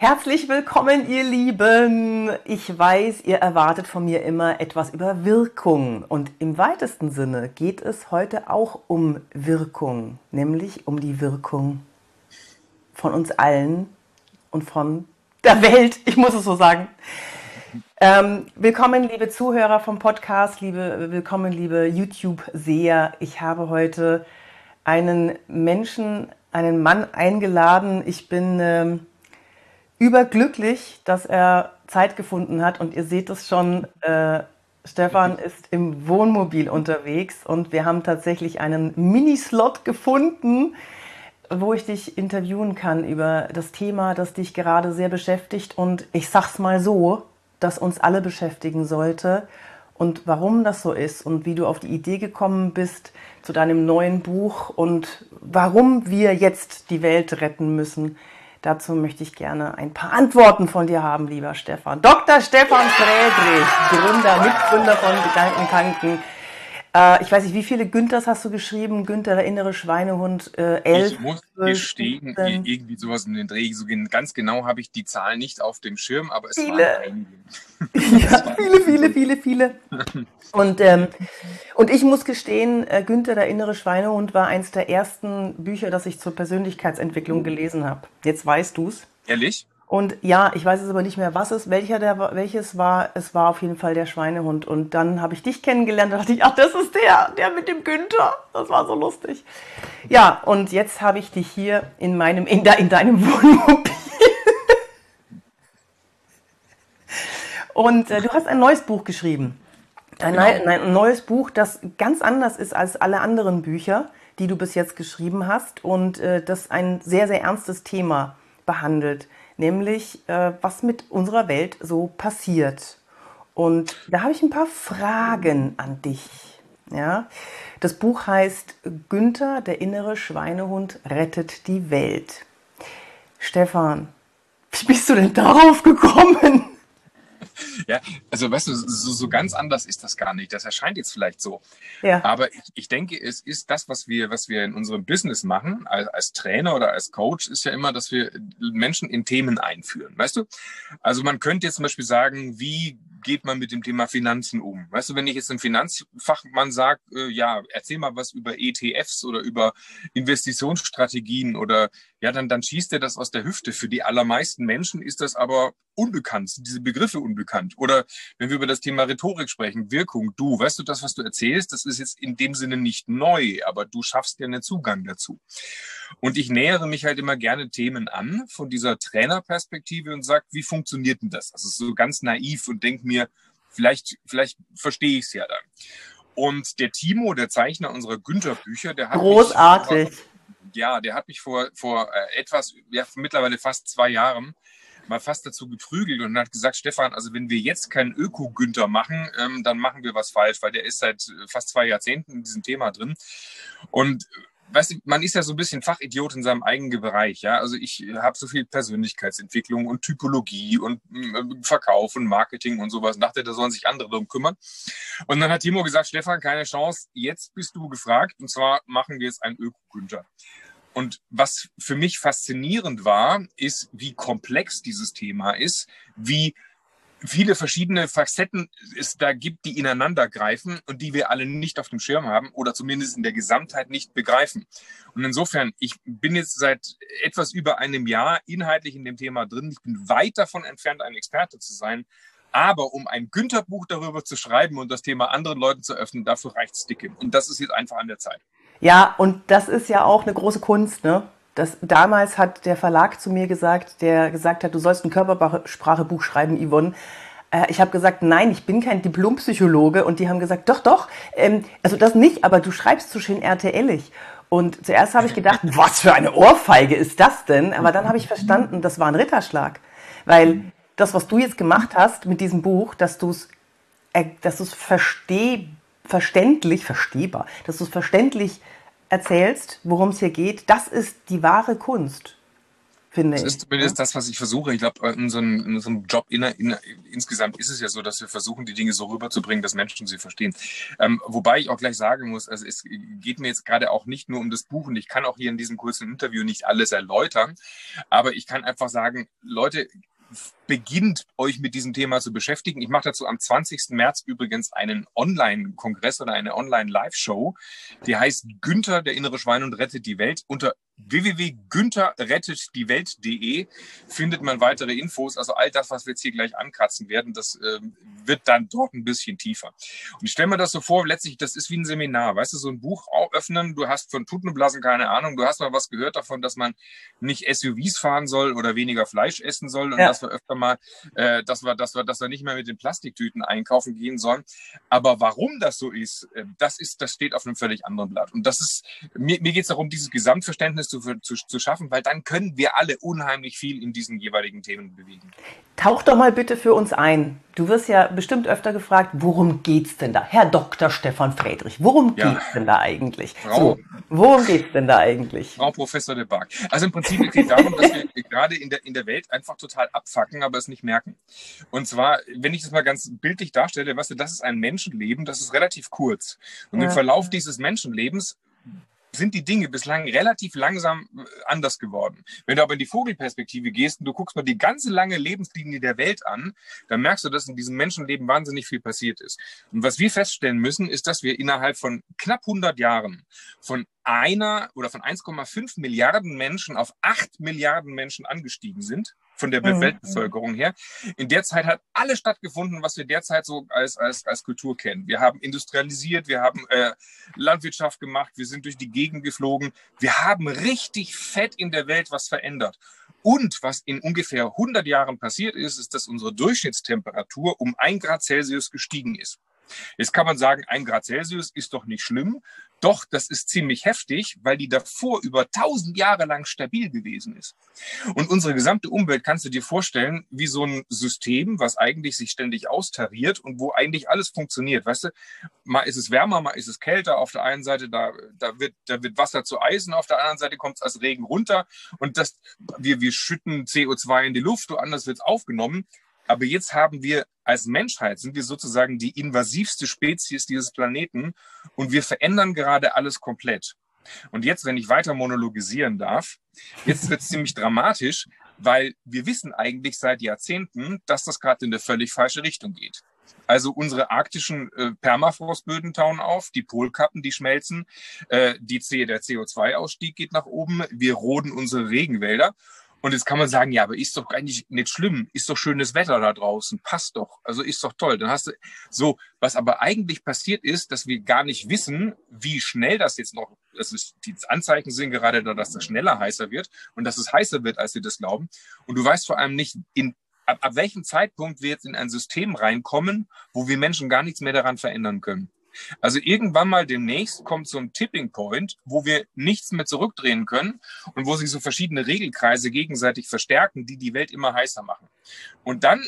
Herzlich willkommen, ihr Lieben. Ich weiß, ihr erwartet von mir immer etwas über Wirkung. Und im weitesten Sinne geht es heute auch um Wirkung, nämlich um die Wirkung von uns allen und von der Welt. Ich muss es so sagen. Ähm, willkommen, liebe Zuhörer vom Podcast, liebe, willkommen, liebe YouTube-Seher. Ich habe heute einen Menschen, einen Mann eingeladen. Ich bin ähm, überglücklich, dass er Zeit gefunden hat. Und ihr seht es schon, äh, Stefan ist im Wohnmobil unterwegs. Und wir haben tatsächlich einen Minislot gefunden, wo ich dich interviewen kann über das Thema, das dich gerade sehr beschäftigt. Und ich sag's mal so, das uns alle beschäftigen sollte und warum das so ist und wie du auf die Idee gekommen bist zu deinem neuen Buch und warum wir jetzt die Welt retten müssen. Dazu möchte ich gerne ein paar Antworten von dir haben, lieber Stefan. Dr. Stefan Friedrich, Gründer, Mitgründer von Gedankentanken. Äh, ich weiß nicht, wie viele Günthers hast du geschrieben? Günther, der innere Schweinehund, äh, elf. Ich muss gestehen, irgendwie sowas in den Dreh. So ganz genau habe ich die Zahl nicht auf dem Schirm, aber es viele. waren einige. ja, viele, viele, viele, viele. Und, ähm, und ich muss gestehen, äh, Günther, der innere Schweinehund, war eins der ersten Bücher, das ich zur Persönlichkeitsentwicklung gelesen habe. Jetzt weißt du es. Ehrlich? Und ja, ich weiß es aber nicht mehr, was es, welcher der, welches war. Es war auf jeden Fall der Schweinehund. Und dann habe ich dich kennengelernt. Da dachte ich, ach, das ist der, der mit dem Günther. Das war so lustig. Ja, und jetzt habe ich dich hier in meinem, in, de, in deinem Wohnmobil. und äh, du hast ein neues Buch geschrieben. Ein, genau. ein neues Buch, das ganz anders ist als alle anderen Bücher, die du bis jetzt geschrieben hast und äh, das ein sehr, sehr ernstes Thema behandelt nämlich äh, was mit unserer Welt so passiert. Und da habe ich ein paar Fragen an dich. Ja? Das Buch heißt Günther, der innere Schweinehund rettet die Welt. Stefan, wie bist du denn darauf gekommen? Ja, also weißt du, so, so ganz anders ist das gar nicht. Das erscheint jetzt vielleicht so. Ja. Aber ich, ich denke, es ist das, was wir, was wir in unserem Business machen, als, als Trainer oder als Coach, ist ja immer, dass wir Menschen in Themen einführen. Weißt du? Also man könnte jetzt zum Beispiel sagen, wie geht man mit dem Thema Finanzen um? Weißt du, wenn ich jetzt einem Finanzfachmann sage, äh, ja, erzähl mal was über ETFs oder über Investitionsstrategien oder ja, dann, dann schießt er das aus der Hüfte. Für die allermeisten Menschen ist das aber unbekannt, sind diese Begriffe unbekannt. Oder wenn wir über das Thema Rhetorik sprechen, Wirkung, du, weißt du, das, was du erzählst, das ist jetzt in dem Sinne nicht neu, aber du schaffst ja einen Zugang dazu. Und ich nähere mich halt immer gerne Themen an von dieser Trainerperspektive und sage, wie funktioniert denn das? Also so ganz naiv und denke mir, vielleicht, vielleicht verstehe ich es ja dann. Und der Timo, der Zeichner unserer Günther-Bücher, der hat großartig. Mich, ja, der hat mich vor, vor äh, etwas, ja, mittlerweile fast zwei Jahren mal fast dazu geprügelt und hat gesagt, Stefan, also wenn wir jetzt keinen Öko-Günther machen, ähm, dann machen wir was falsch, weil der ist seit fast zwei Jahrzehnten in diesem Thema drin. Und weißt du, man ist ja so ein bisschen Fachidiot in seinem eigenen Bereich, ja. Also ich habe so viel Persönlichkeitsentwicklung und Typologie und äh, Verkauf und Marketing und sowas. Und dachte, da sollen sich andere darum kümmern. Und dann hat Timo gesagt, Stefan, keine Chance, jetzt bist du gefragt. Und zwar machen wir jetzt einen Öko-Günther. Und was für mich faszinierend war, ist, wie komplex dieses Thema ist, wie viele verschiedene Facetten es da gibt, die ineinander greifen und die wir alle nicht auf dem Schirm haben oder zumindest in der Gesamtheit nicht begreifen. Und insofern, ich bin jetzt seit etwas über einem Jahr inhaltlich in dem Thema drin. Ich bin weit davon entfernt, ein Experte zu sein. Aber um ein Günther-Buch darüber zu schreiben und das Thema anderen Leuten zu öffnen, dafür reicht's dicke. Und das ist jetzt einfach an der Zeit. Ja, und das ist ja auch eine große Kunst, ne? Das, damals hat der Verlag zu mir gesagt, der gesagt hat, du sollst ein Körpersprachebuch schreiben, Yvonne. Äh, ich habe gesagt, nein, ich bin kein Diplompsychologe. Und die haben gesagt, doch, doch. Ähm, also das nicht, aber du schreibst so schön RTLig. Und zuerst habe ich gedacht, was für eine Ohrfeige ist das denn? Aber dann habe ich verstanden, das war ein Ritterschlag. Weil das, was du jetzt gemacht hast mit diesem Buch, dass du es äh, versteh, verständlich, verstehbar, dass du es verständlich erzählst, worum es hier geht, das ist die wahre Kunst. finde das ich. Das ist zumindest das, was ich versuche. Ich glaube, in, so in unserem Job in, in, insgesamt ist es ja so, dass wir versuchen, die Dinge so rüberzubringen, dass Menschen sie verstehen. Ähm, wobei ich auch gleich sagen muss, also es geht mir jetzt gerade auch nicht nur um das Buch und ich kann auch hier in diesem kurzen Interview nicht alles erläutern, aber ich kann einfach sagen, Leute, beginnt, euch mit diesem Thema zu beschäftigen. Ich mache dazu am 20. März übrigens einen Online-Kongress oder eine Online-Live-Show, die heißt Günther, der innere Schwein und rettet die Welt. Unter www.güntherrettetdiewelt.de findet man weitere Infos. Also all das, was wir jetzt hier gleich ankratzen werden, das äh, wird dann dort ein bisschen tiefer. Und ich stelle mir das so vor, letztlich, das ist wie ein Seminar. Weißt du, so ein Buch öffnen, du hast von Tutenblasen keine Ahnung, du hast mal was gehört davon, dass man nicht SUVs fahren soll oder weniger Fleisch essen soll und ja. dass wir öfter mal, äh, dass wir, dass wir, dass wir nicht mehr mit den Plastiktüten einkaufen gehen sollen. Aber warum das so ist, äh, das ist, das steht auf einem völlig anderen Blatt. Und das ist, mir, mir geht es darum, dieses Gesamtverständnis zu, zu, zu schaffen, weil dann können wir alle unheimlich viel in diesen jeweiligen Themen bewegen. Tauch doch mal bitte für uns ein. Du wirst ja bestimmt öfter gefragt, worum geht's denn da? Herr Dr. Stefan Friedrich, worum ja. geht's denn da eigentlich? Frau, so, worum geht's denn da eigentlich? Frau Professor de Barg. Also im Prinzip geht es darum, dass wir gerade in der, in der Welt einfach total abfacken, aber es nicht merken. Und zwar, wenn ich das mal ganz bildlich darstelle, weißt du, das ist ein Menschenleben, das ist relativ kurz. Und ja. im Verlauf dieses Menschenlebens sind die Dinge bislang relativ langsam äh, anders geworden. Wenn du aber in die Vogelperspektive gehst und du guckst mal die ganze lange Lebenslinie der Welt an, dann merkst du, dass in diesem Menschenleben wahnsinnig viel passiert ist. Und was wir feststellen müssen, ist, dass wir innerhalb von knapp 100 Jahren von einer oder von 1,5 Milliarden Menschen auf 8 Milliarden Menschen angestiegen sind von der mhm. Weltbevölkerung her. In der Zeit hat alles stattgefunden, was wir derzeit so als, als, als Kultur kennen. Wir haben industrialisiert, wir haben äh, Landwirtschaft gemacht, wir sind durch die Gegend geflogen. Wir haben richtig fett in der Welt was verändert. Und was in ungefähr 100 Jahren passiert ist, ist, dass unsere Durchschnittstemperatur um ein Grad Celsius gestiegen ist. Jetzt kann man sagen, ein Grad Celsius ist doch nicht schlimm. Doch, das ist ziemlich heftig, weil die davor über tausend Jahre lang stabil gewesen ist. Und unsere gesamte Umwelt kannst du dir vorstellen, wie so ein System, was eigentlich sich ständig austariert und wo eigentlich alles funktioniert. Weißt du, mal ist es wärmer, mal ist es kälter. Auf der einen Seite, da, da, wird, da wird Wasser zu Eisen, auf der anderen Seite kommt es als Regen runter und das, wir, wir schütten CO2 in die Luft, woanders wird es aufgenommen. Aber jetzt haben wir als Menschheit, sind wir sozusagen die invasivste Spezies dieses Planeten und wir verändern gerade alles komplett. Und jetzt, wenn ich weiter monologisieren darf, jetzt wird es ziemlich dramatisch, weil wir wissen eigentlich seit Jahrzehnten, dass das gerade in eine völlig falsche Richtung geht. Also unsere arktischen äh, Permafrostböden tauen auf, die Polkappen, die schmelzen, äh, die C, der CO2-Ausstieg geht nach oben, wir roden unsere Regenwälder und jetzt kann man sagen, ja, aber ist doch eigentlich nicht schlimm, ist doch schönes Wetter da draußen, passt doch, also ist doch toll. Dann hast du so, was aber eigentlich passiert ist, dass wir gar nicht wissen, wie schnell das jetzt noch, das ist, die Anzeichen sind gerade da, dass das schneller heißer wird und dass es heißer wird, als wir das glauben. Und du weißt vor allem nicht, in, ab, ab welchem Zeitpunkt wir jetzt in ein System reinkommen, wo wir Menschen gar nichts mehr daran verändern können. Also irgendwann mal demnächst kommt so ein Tipping Point, wo wir nichts mehr zurückdrehen können und wo sich so verschiedene Regelkreise gegenseitig verstärken, die die Welt immer heißer machen. Und dann,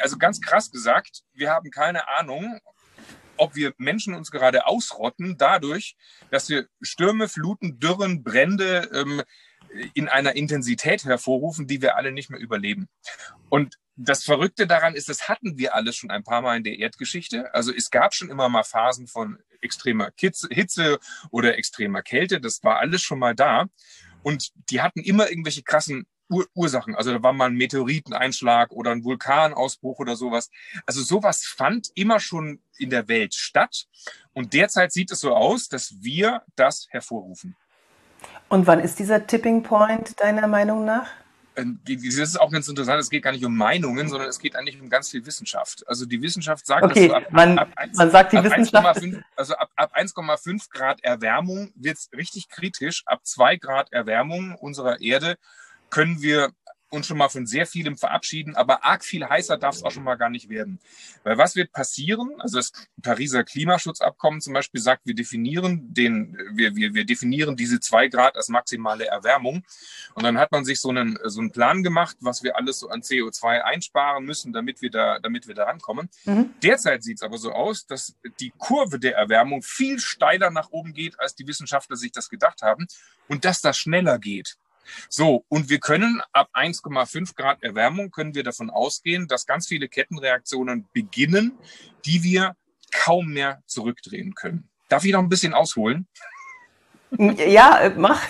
also ganz krass gesagt, wir haben keine Ahnung, ob wir Menschen uns gerade ausrotten dadurch, dass wir Stürme, Fluten, Dürren, Brände ähm, in einer Intensität hervorrufen, die wir alle nicht mehr überleben. Und das Verrückte daran ist, das hatten wir alles schon ein paar Mal in der Erdgeschichte. Also es gab schon immer mal Phasen von extremer Hitze oder extremer Kälte. Das war alles schon mal da. Und die hatten immer irgendwelche krassen Ur Ursachen. Also da war mal ein Meteoriteneinschlag oder ein Vulkanausbruch oder sowas. Also sowas fand immer schon in der Welt statt. Und derzeit sieht es so aus, dass wir das hervorrufen. Und wann ist dieser Tipping Point deiner Meinung nach? Ähm, das ist auch ganz interessant, es geht gar nicht um Meinungen, sondern es geht eigentlich um ganz viel Wissenschaft. Also die Wissenschaft sagt, okay, dass ab, man, ab 1, man sagt die ab Wissenschaft 1,5, also ab, ab 1,5 Grad Erwärmung wird es richtig kritisch. Ab 2 Grad Erwärmung unserer Erde können wir uns schon mal von sehr vielem verabschieden, aber arg viel heißer darf es auch schon mal gar nicht werden. Weil was wird passieren? Also das Pariser Klimaschutzabkommen zum Beispiel sagt, wir definieren den, wir, wir, wir definieren diese zwei Grad als maximale Erwärmung. Und dann hat man sich so einen, so einen Plan gemacht, was wir alles so an CO2 einsparen müssen, damit wir da, damit wir da rankommen. Mhm. Derzeit sieht es aber so aus, dass die Kurve der Erwärmung viel steiler nach oben geht, als die Wissenschaftler sich das gedacht haben und dass das schneller geht. So, und wir können ab 1,5 Grad Erwärmung können wir davon ausgehen, dass ganz viele Kettenreaktionen beginnen, die wir kaum mehr zurückdrehen können. Darf ich noch ein bisschen ausholen? Ja, äh, mach.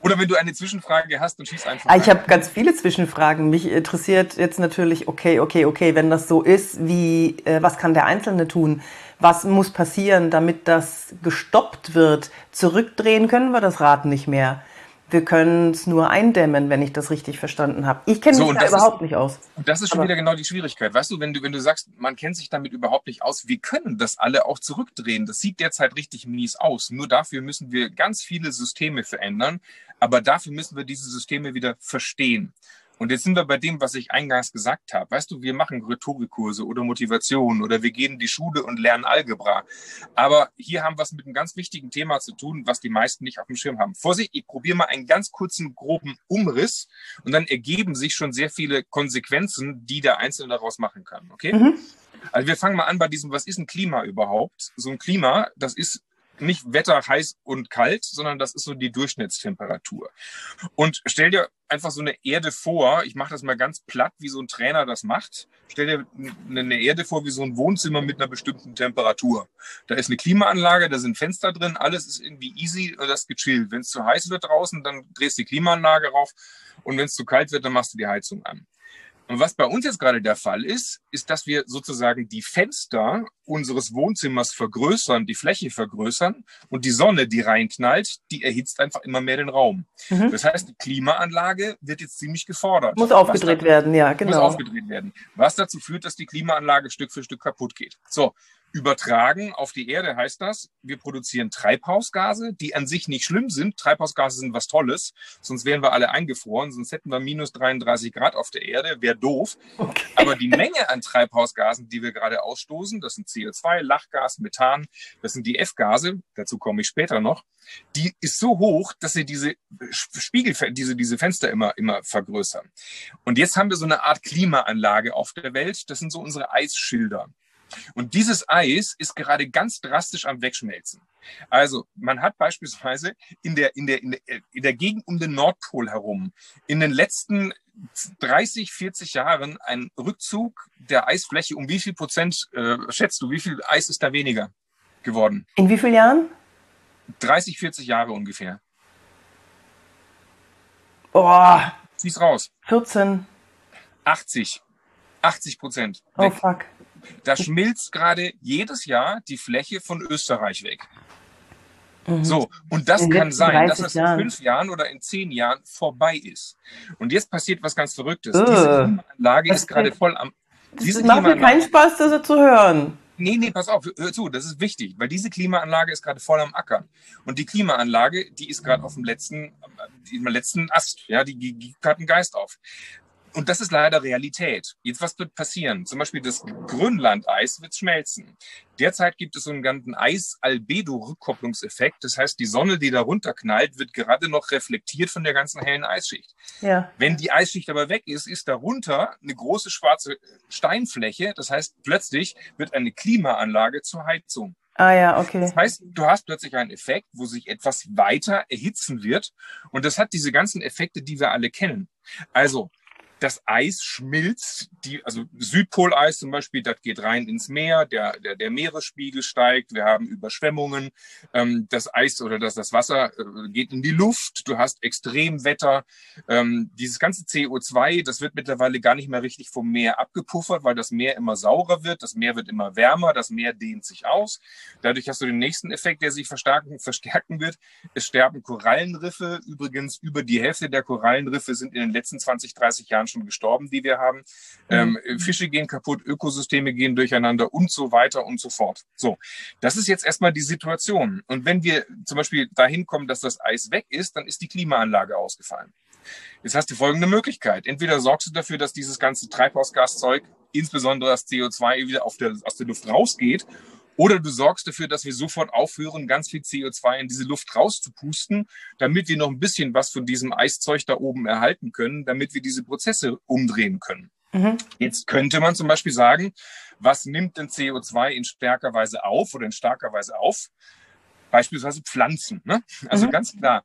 Oder wenn du eine Zwischenfrage hast, dann schieß einfach. Ah, ich habe ganz viele Zwischenfragen. Mich interessiert jetzt natürlich, okay, okay, okay, wenn das so ist, wie, äh, was kann der Einzelne tun? Was muss passieren, damit das gestoppt wird? Zurückdrehen können wir das Rad nicht mehr wir können es nur eindämmen, wenn ich das richtig verstanden habe. Ich kenne mich so, da überhaupt ist, nicht aus. Und das ist schon Aber wieder genau die Schwierigkeit. Weißt du, wenn du, wenn du sagst, man kennt sich damit überhaupt nicht aus, wir können das alle auch zurückdrehen. Das sieht derzeit richtig mies aus. Nur dafür müssen wir ganz viele Systeme verändern. Aber dafür müssen wir diese Systeme wieder verstehen. Und jetzt sind wir bei dem, was ich eingangs gesagt habe. Weißt du, wir machen Rhetorikkurse oder Motivation oder wir gehen in die Schule und lernen Algebra. Aber hier haben wir es mit einem ganz wichtigen Thema zu tun, was die meisten nicht auf dem Schirm haben. Vorsicht, ich probiere mal einen ganz kurzen, groben Umriss und dann ergeben sich schon sehr viele Konsequenzen, die der Einzelne daraus machen kann. Okay? Mhm. Also wir fangen mal an bei diesem, was ist ein Klima überhaupt? So ein Klima, das ist nicht Wetter heiß und kalt, sondern das ist so die Durchschnittstemperatur. Und stell dir einfach so eine Erde vor, ich mache das mal ganz platt, wie so ein Trainer das macht. Stell dir eine Erde vor wie so ein Wohnzimmer mit einer bestimmten Temperatur. Da ist eine Klimaanlage, da sind Fenster drin, alles ist irgendwie easy, das ist gechillt. Wenn es zu heiß wird draußen, dann drehst du die Klimaanlage rauf und wenn es zu kalt wird, dann machst du die Heizung an. Und was bei uns jetzt gerade der Fall ist, ist, dass wir sozusagen die Fenster unseres Wohnzimmers vergrößern, die Fläche vergrößern und die Sonne, die reinknallt, die erhitzt einfach immer mehr den Raum. Mhm. Das heißt, die Klimaanlage wird jetzt ziemlich gefordert. Muss aufgedreht werden, ja, genau. Muss aufgedreht werden. Was dazu führt, dass die Klimaanlage Stück für Stück kaputt geht. So, Übertragen auf die Erde heißt das, wir produzieren Treibhausgase, die an sich nicht schlimm sind. Treibhausgase sind was Tolles, sonst wären wir alle eingefroren, sonst hätten wir minus 33 Grad auf der Erde, wäre doof. Okay. Aber die Menge an Treibhausgasen, die wir gerade ausstoßen, das sind CO2, Lachgas, Methan, das sind die F-Gase, dazu komme ich später noch, die ist so hoch, dass sie diese Spiegel, diese, diese Fenster immer, immer vergrößern. Und jetzt haben wir so eine Art Klimaanlage auf der Welt, das sind so unsere Eisschilder. Und dieses Eis ist gerade ganz drastisch am Wegschmelzen. Also man hat beispielsweise in der, in der, in der, in der Gegend um den Nordpol herum in den letzten 30, 40 Jahren einen Rückzug der Eisfläche um wie viel Prozent äh, schätzt du? Wie viel Eis ist da weniger geworden? In wie vielen Jahren? 30, 40 Jahre ungefähr. Boah. Zieh's raus. 14. 80. 80 Prozent. Oh fuck. Da schmilzt gerade jedes Jahr die Fläche von Österreich weg. Mhm. So, und das kann sein, dass das in Jahren. fünf Jahren oder in zehn Jahren vorbei ist. Und jetzt passiert was ganz Verrücktes. Uh, Diese Klimaanlage ist gerade voll am. Das macht mir keinen Spaß, das zu hören. Nee, nee, pass auf, hör zu, das ist wichtig, weil diese Klimaanlage ist gerade voll am Ackern. Und die Klimaanlage, die ist gerade auf dem letzten, im letzten Ast, ja, die gibt gerade einen Geist auf. Und das ist leider Realität. Jetzt, was wird passieren? Zum Beispiel das Grönlandeis wird schmelzen. Derzeit gibt es so einen ganzen Eis-Albedo-Rückkopplungseffekt. Das heißt, die Sonne, die darunter knallt, wird gerade noch reflektiert von der ganzen hellen Eisschicht. Ja. Wenn die Eisschicht aber weg ist, ist darunter eine große schwarze Steinfläche. Das heißt, plötzlich wird eine Klimaanlage zur Heizung. Ah ja, okay. Das heißt, du hast plötzlich einen Effekt, wo sich etwas weiter erhitzen wird. Und das hat diese ganzen Effekte, die wir alle kennen. Also das Eis schmilzt, die, also Südpoleis zum Beispiel, das geht rein ins Meer, der, der, der Meeresspiegel steigt, wir haben Überschwemmungen, ähm, das Eis oder das, das Wasser äh, geht in die Luft, du hast Extremwetter, ähm, dieses ganze CO2, das wird mittlerweile gar nicht mehr richtig vom Meer abgepuffert, weil das Meer immer saurer wird, das Meer wird immer wärmer, das Meer dehnt sich aus. Dadurch hast du den nächsten Effekt, der sich verstärken, verstärken wird. Es sterben Korallenriffe. Übrigens, über die Hälfte der Korallenriffe sind in den letzten 20, 30 Jahren schon gestorben, die wir haben. Mhm. Ähm, Fische gehen kaputt, Ökosysteme gehen durcheinander und so weiter und so fort. So, das ist jetzt erstmal die Situation. Und wenn wir zum Beispiel dahin kommen, dass das Eis weg ist, dann ist die Klimaanlage ausgefallen. Jetzt hast du folgende Möglichkeit. Entweder sorgst du dafür, dass dieses ganze Treibhausgaszeug, insbesondere das CO2, wieder der, aus der Luft rausgeht oder du sorgst dafür, dass wir sofort aufhören, ganz viel CO2 in diese Luft rauszupusten, damit wir noch ein bisschen was von diesem Eiszeug da oben erhalten können, damit wir diese Prozesse umdrehen können. Mhm. Jetzt könnte man zum Beispiel sagen, was nimmt denn CO2 in stärker Weise auf oder in starker Weise auf? Beispielsweise Pflanzen. Ne? Also mhm. ganz klar,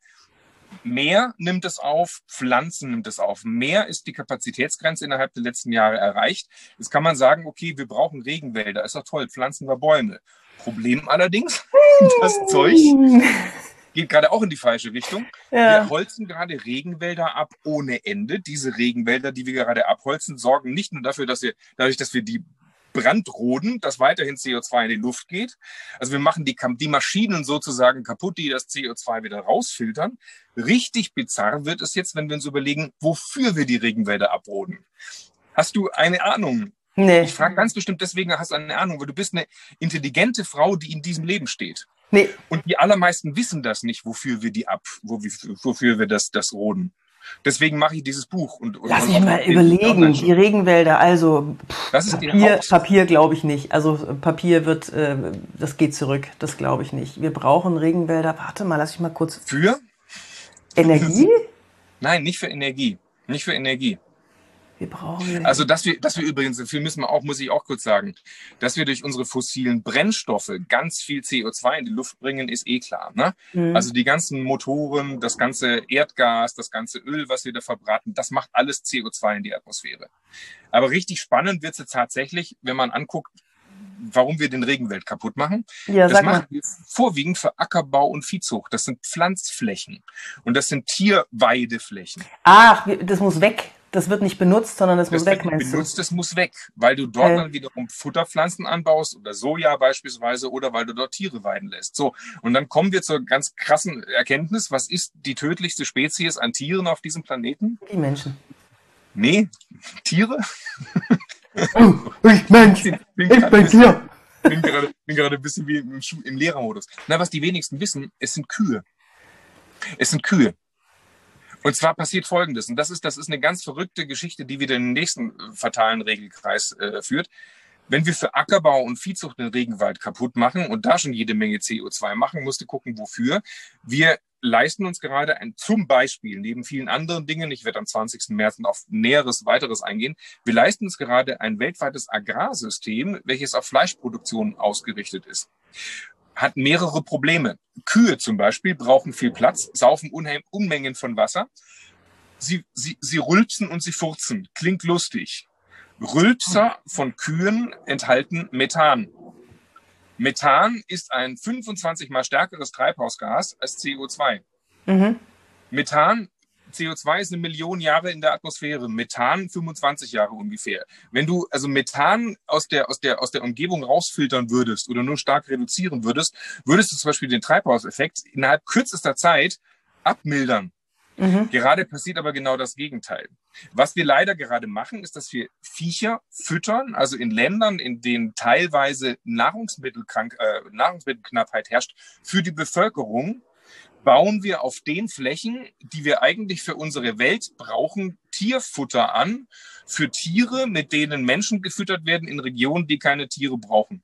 Meer nimmt es auf, Pflanzen nimmt es auf. Meer ist die Kapazitätsgrenze innerhalb der letzten Jahre erreicht. Jetzt kann man sagen, okay, wir brauchen Regenwälder, ist doch toll, pflanzen wir Bäume. Problem allerdings, das Zeug geht gerade auch in die falsche Richtung. Ja. Wir holzen gerade Regenwälder ab ohne Ende. Diese Regenwälder, die wir gerade abholzen, sorgen nicht nur dafür, dass wir, dadurch, dass wir die Brandroden, dass weiterhin CO2 in die Luft geht. Also wir machen die, die Maschinen sozusagen kaputt, die das CO2 wieder rausfiltern. Richtig bizarr wird es jetzt, wenn wir uns überlegen, wofür wir die Regenwälder abroden. Hast du eine Ahnung? Nee. Ich frage ganz bestimmt deswegen, hast du eine Ahnung, weil du bist eine intelligente Frau, die in diesem Leben steht. Nee. Und die allermeisten wissen das nicht, wofür wir die ab, wofür wir das, das roden. Deswegen mache ich dieses Buch. Und, und Lass mich mal überlegen, die Regenwälder, also pff, das ist Papier, Papier glaube ich nicht. Also Papier wird, äh, das geht zurück, das glaube ich nicht. Wir brauchen Regenwälder, warte mal, lass ich mal kurz. Für? Energie? Nein, nicht für Energie. Nicht für Energie. Wir brauchen. Also, dass wir, dass wir übrigens, dafür müssen wir auch, muss ich auch kurz sagen, dass wir durch unsere fossilen Brennstoffe ganz viel CO2 in die Luft bringen, ist eh klar. Ne? Mhm. Also die ganzen Motoren, das ganze Erdgas, das ganze Öl, was wir da verbraten, das macht alles CO2 in die Atmosphäre. Aber richtig spannend wird es tatsächlich, wenn man anguckt, warum wir den Regenwald kaputt machen. Ja, das machen wir vorwiegend für Ackerbau und Viehzucht. Das sind Pflanzflächen und das sind Tierweideflächen. Ach, das muss weg. Das wird nicht benutzt, sondern das, das muss weg, meinst benutzt, du? Das muss weg, weil du dort äh. dann wiederum Futterpflanzen anbaust oder Soja beispielsweise oder weil du dort Tiere weiden lässt. So, und dann kommen wir zur ganz krassen Erkenntnis, was ist die tödlichste Spezies an Tieren auf diesem Planeten? Die Menschen. Nee, Tiere? Oh, ich Mensch, ich bin, ich bin Tier. bin gerade, bin gerade ein bisschen wie im, im Lehrermodus. Na, was die wenigsten wissen, es sind Kühe. Es sind Kühe. Und zwar passiert Folgendes, und das ist, das ist eine ganz verrückte Geschichte, die wieder in den nächsten äh, fatalen Regelkreis äh, führt. Wenn wir für Ackerbau und Viehzucht den Regenwald kaputt machen und da schon jede Menge CO2 machen, musst du gucken, wofür. Wir leisten uns gerade ein, zum Beispiel, neben vielen anderen Dingen, ich werde am 20. März auf Näheres, weiteres eingehen, wir leisten uns gerade ein weltweites Agrarsystem, welches auf Fleischproduktion ausgerichtet ist hat mehrere Probleme. Kühe zum Beispiel brauchen viel Platz, saufen Unmengen von Wasser. Sie, sie, sie rülpsen und sie furzen. Klingt lustig. Rülpser von Kühen enthalten Methan. Methan ist ein 25 mal stärkeres Treibhausgas als CO2. Mhm. Methan CO2 ist eine Million Jahre in der Atmosphäre, Methan 25 Jahre ungefähr. Wenn du also Methan aus der, aus der, aus der Umgebung rausfiltern würdest oder nur stark reduzieren würdest, würdest du zum Beispiel den Treibhauseffekt innerhalb kürzester Zeit abmildern. Mhm. Gerade passiert aber genau das Gegenteil. Was wir leider gerade machen, ist, dass wir Viecher füttern, also in Ländern, in denen teilweise Nahrungsmittelkrank, äh, Nahrungsmittelknappheit herrscht, für die Bevölkerung bauen wir auf den Flächen, die wir eigentlich für unsere Welt brauchen, Tierfutter an für Tiere, mit denen Menschen gefüttert werden in Regionen, die keine Tiere brauchen.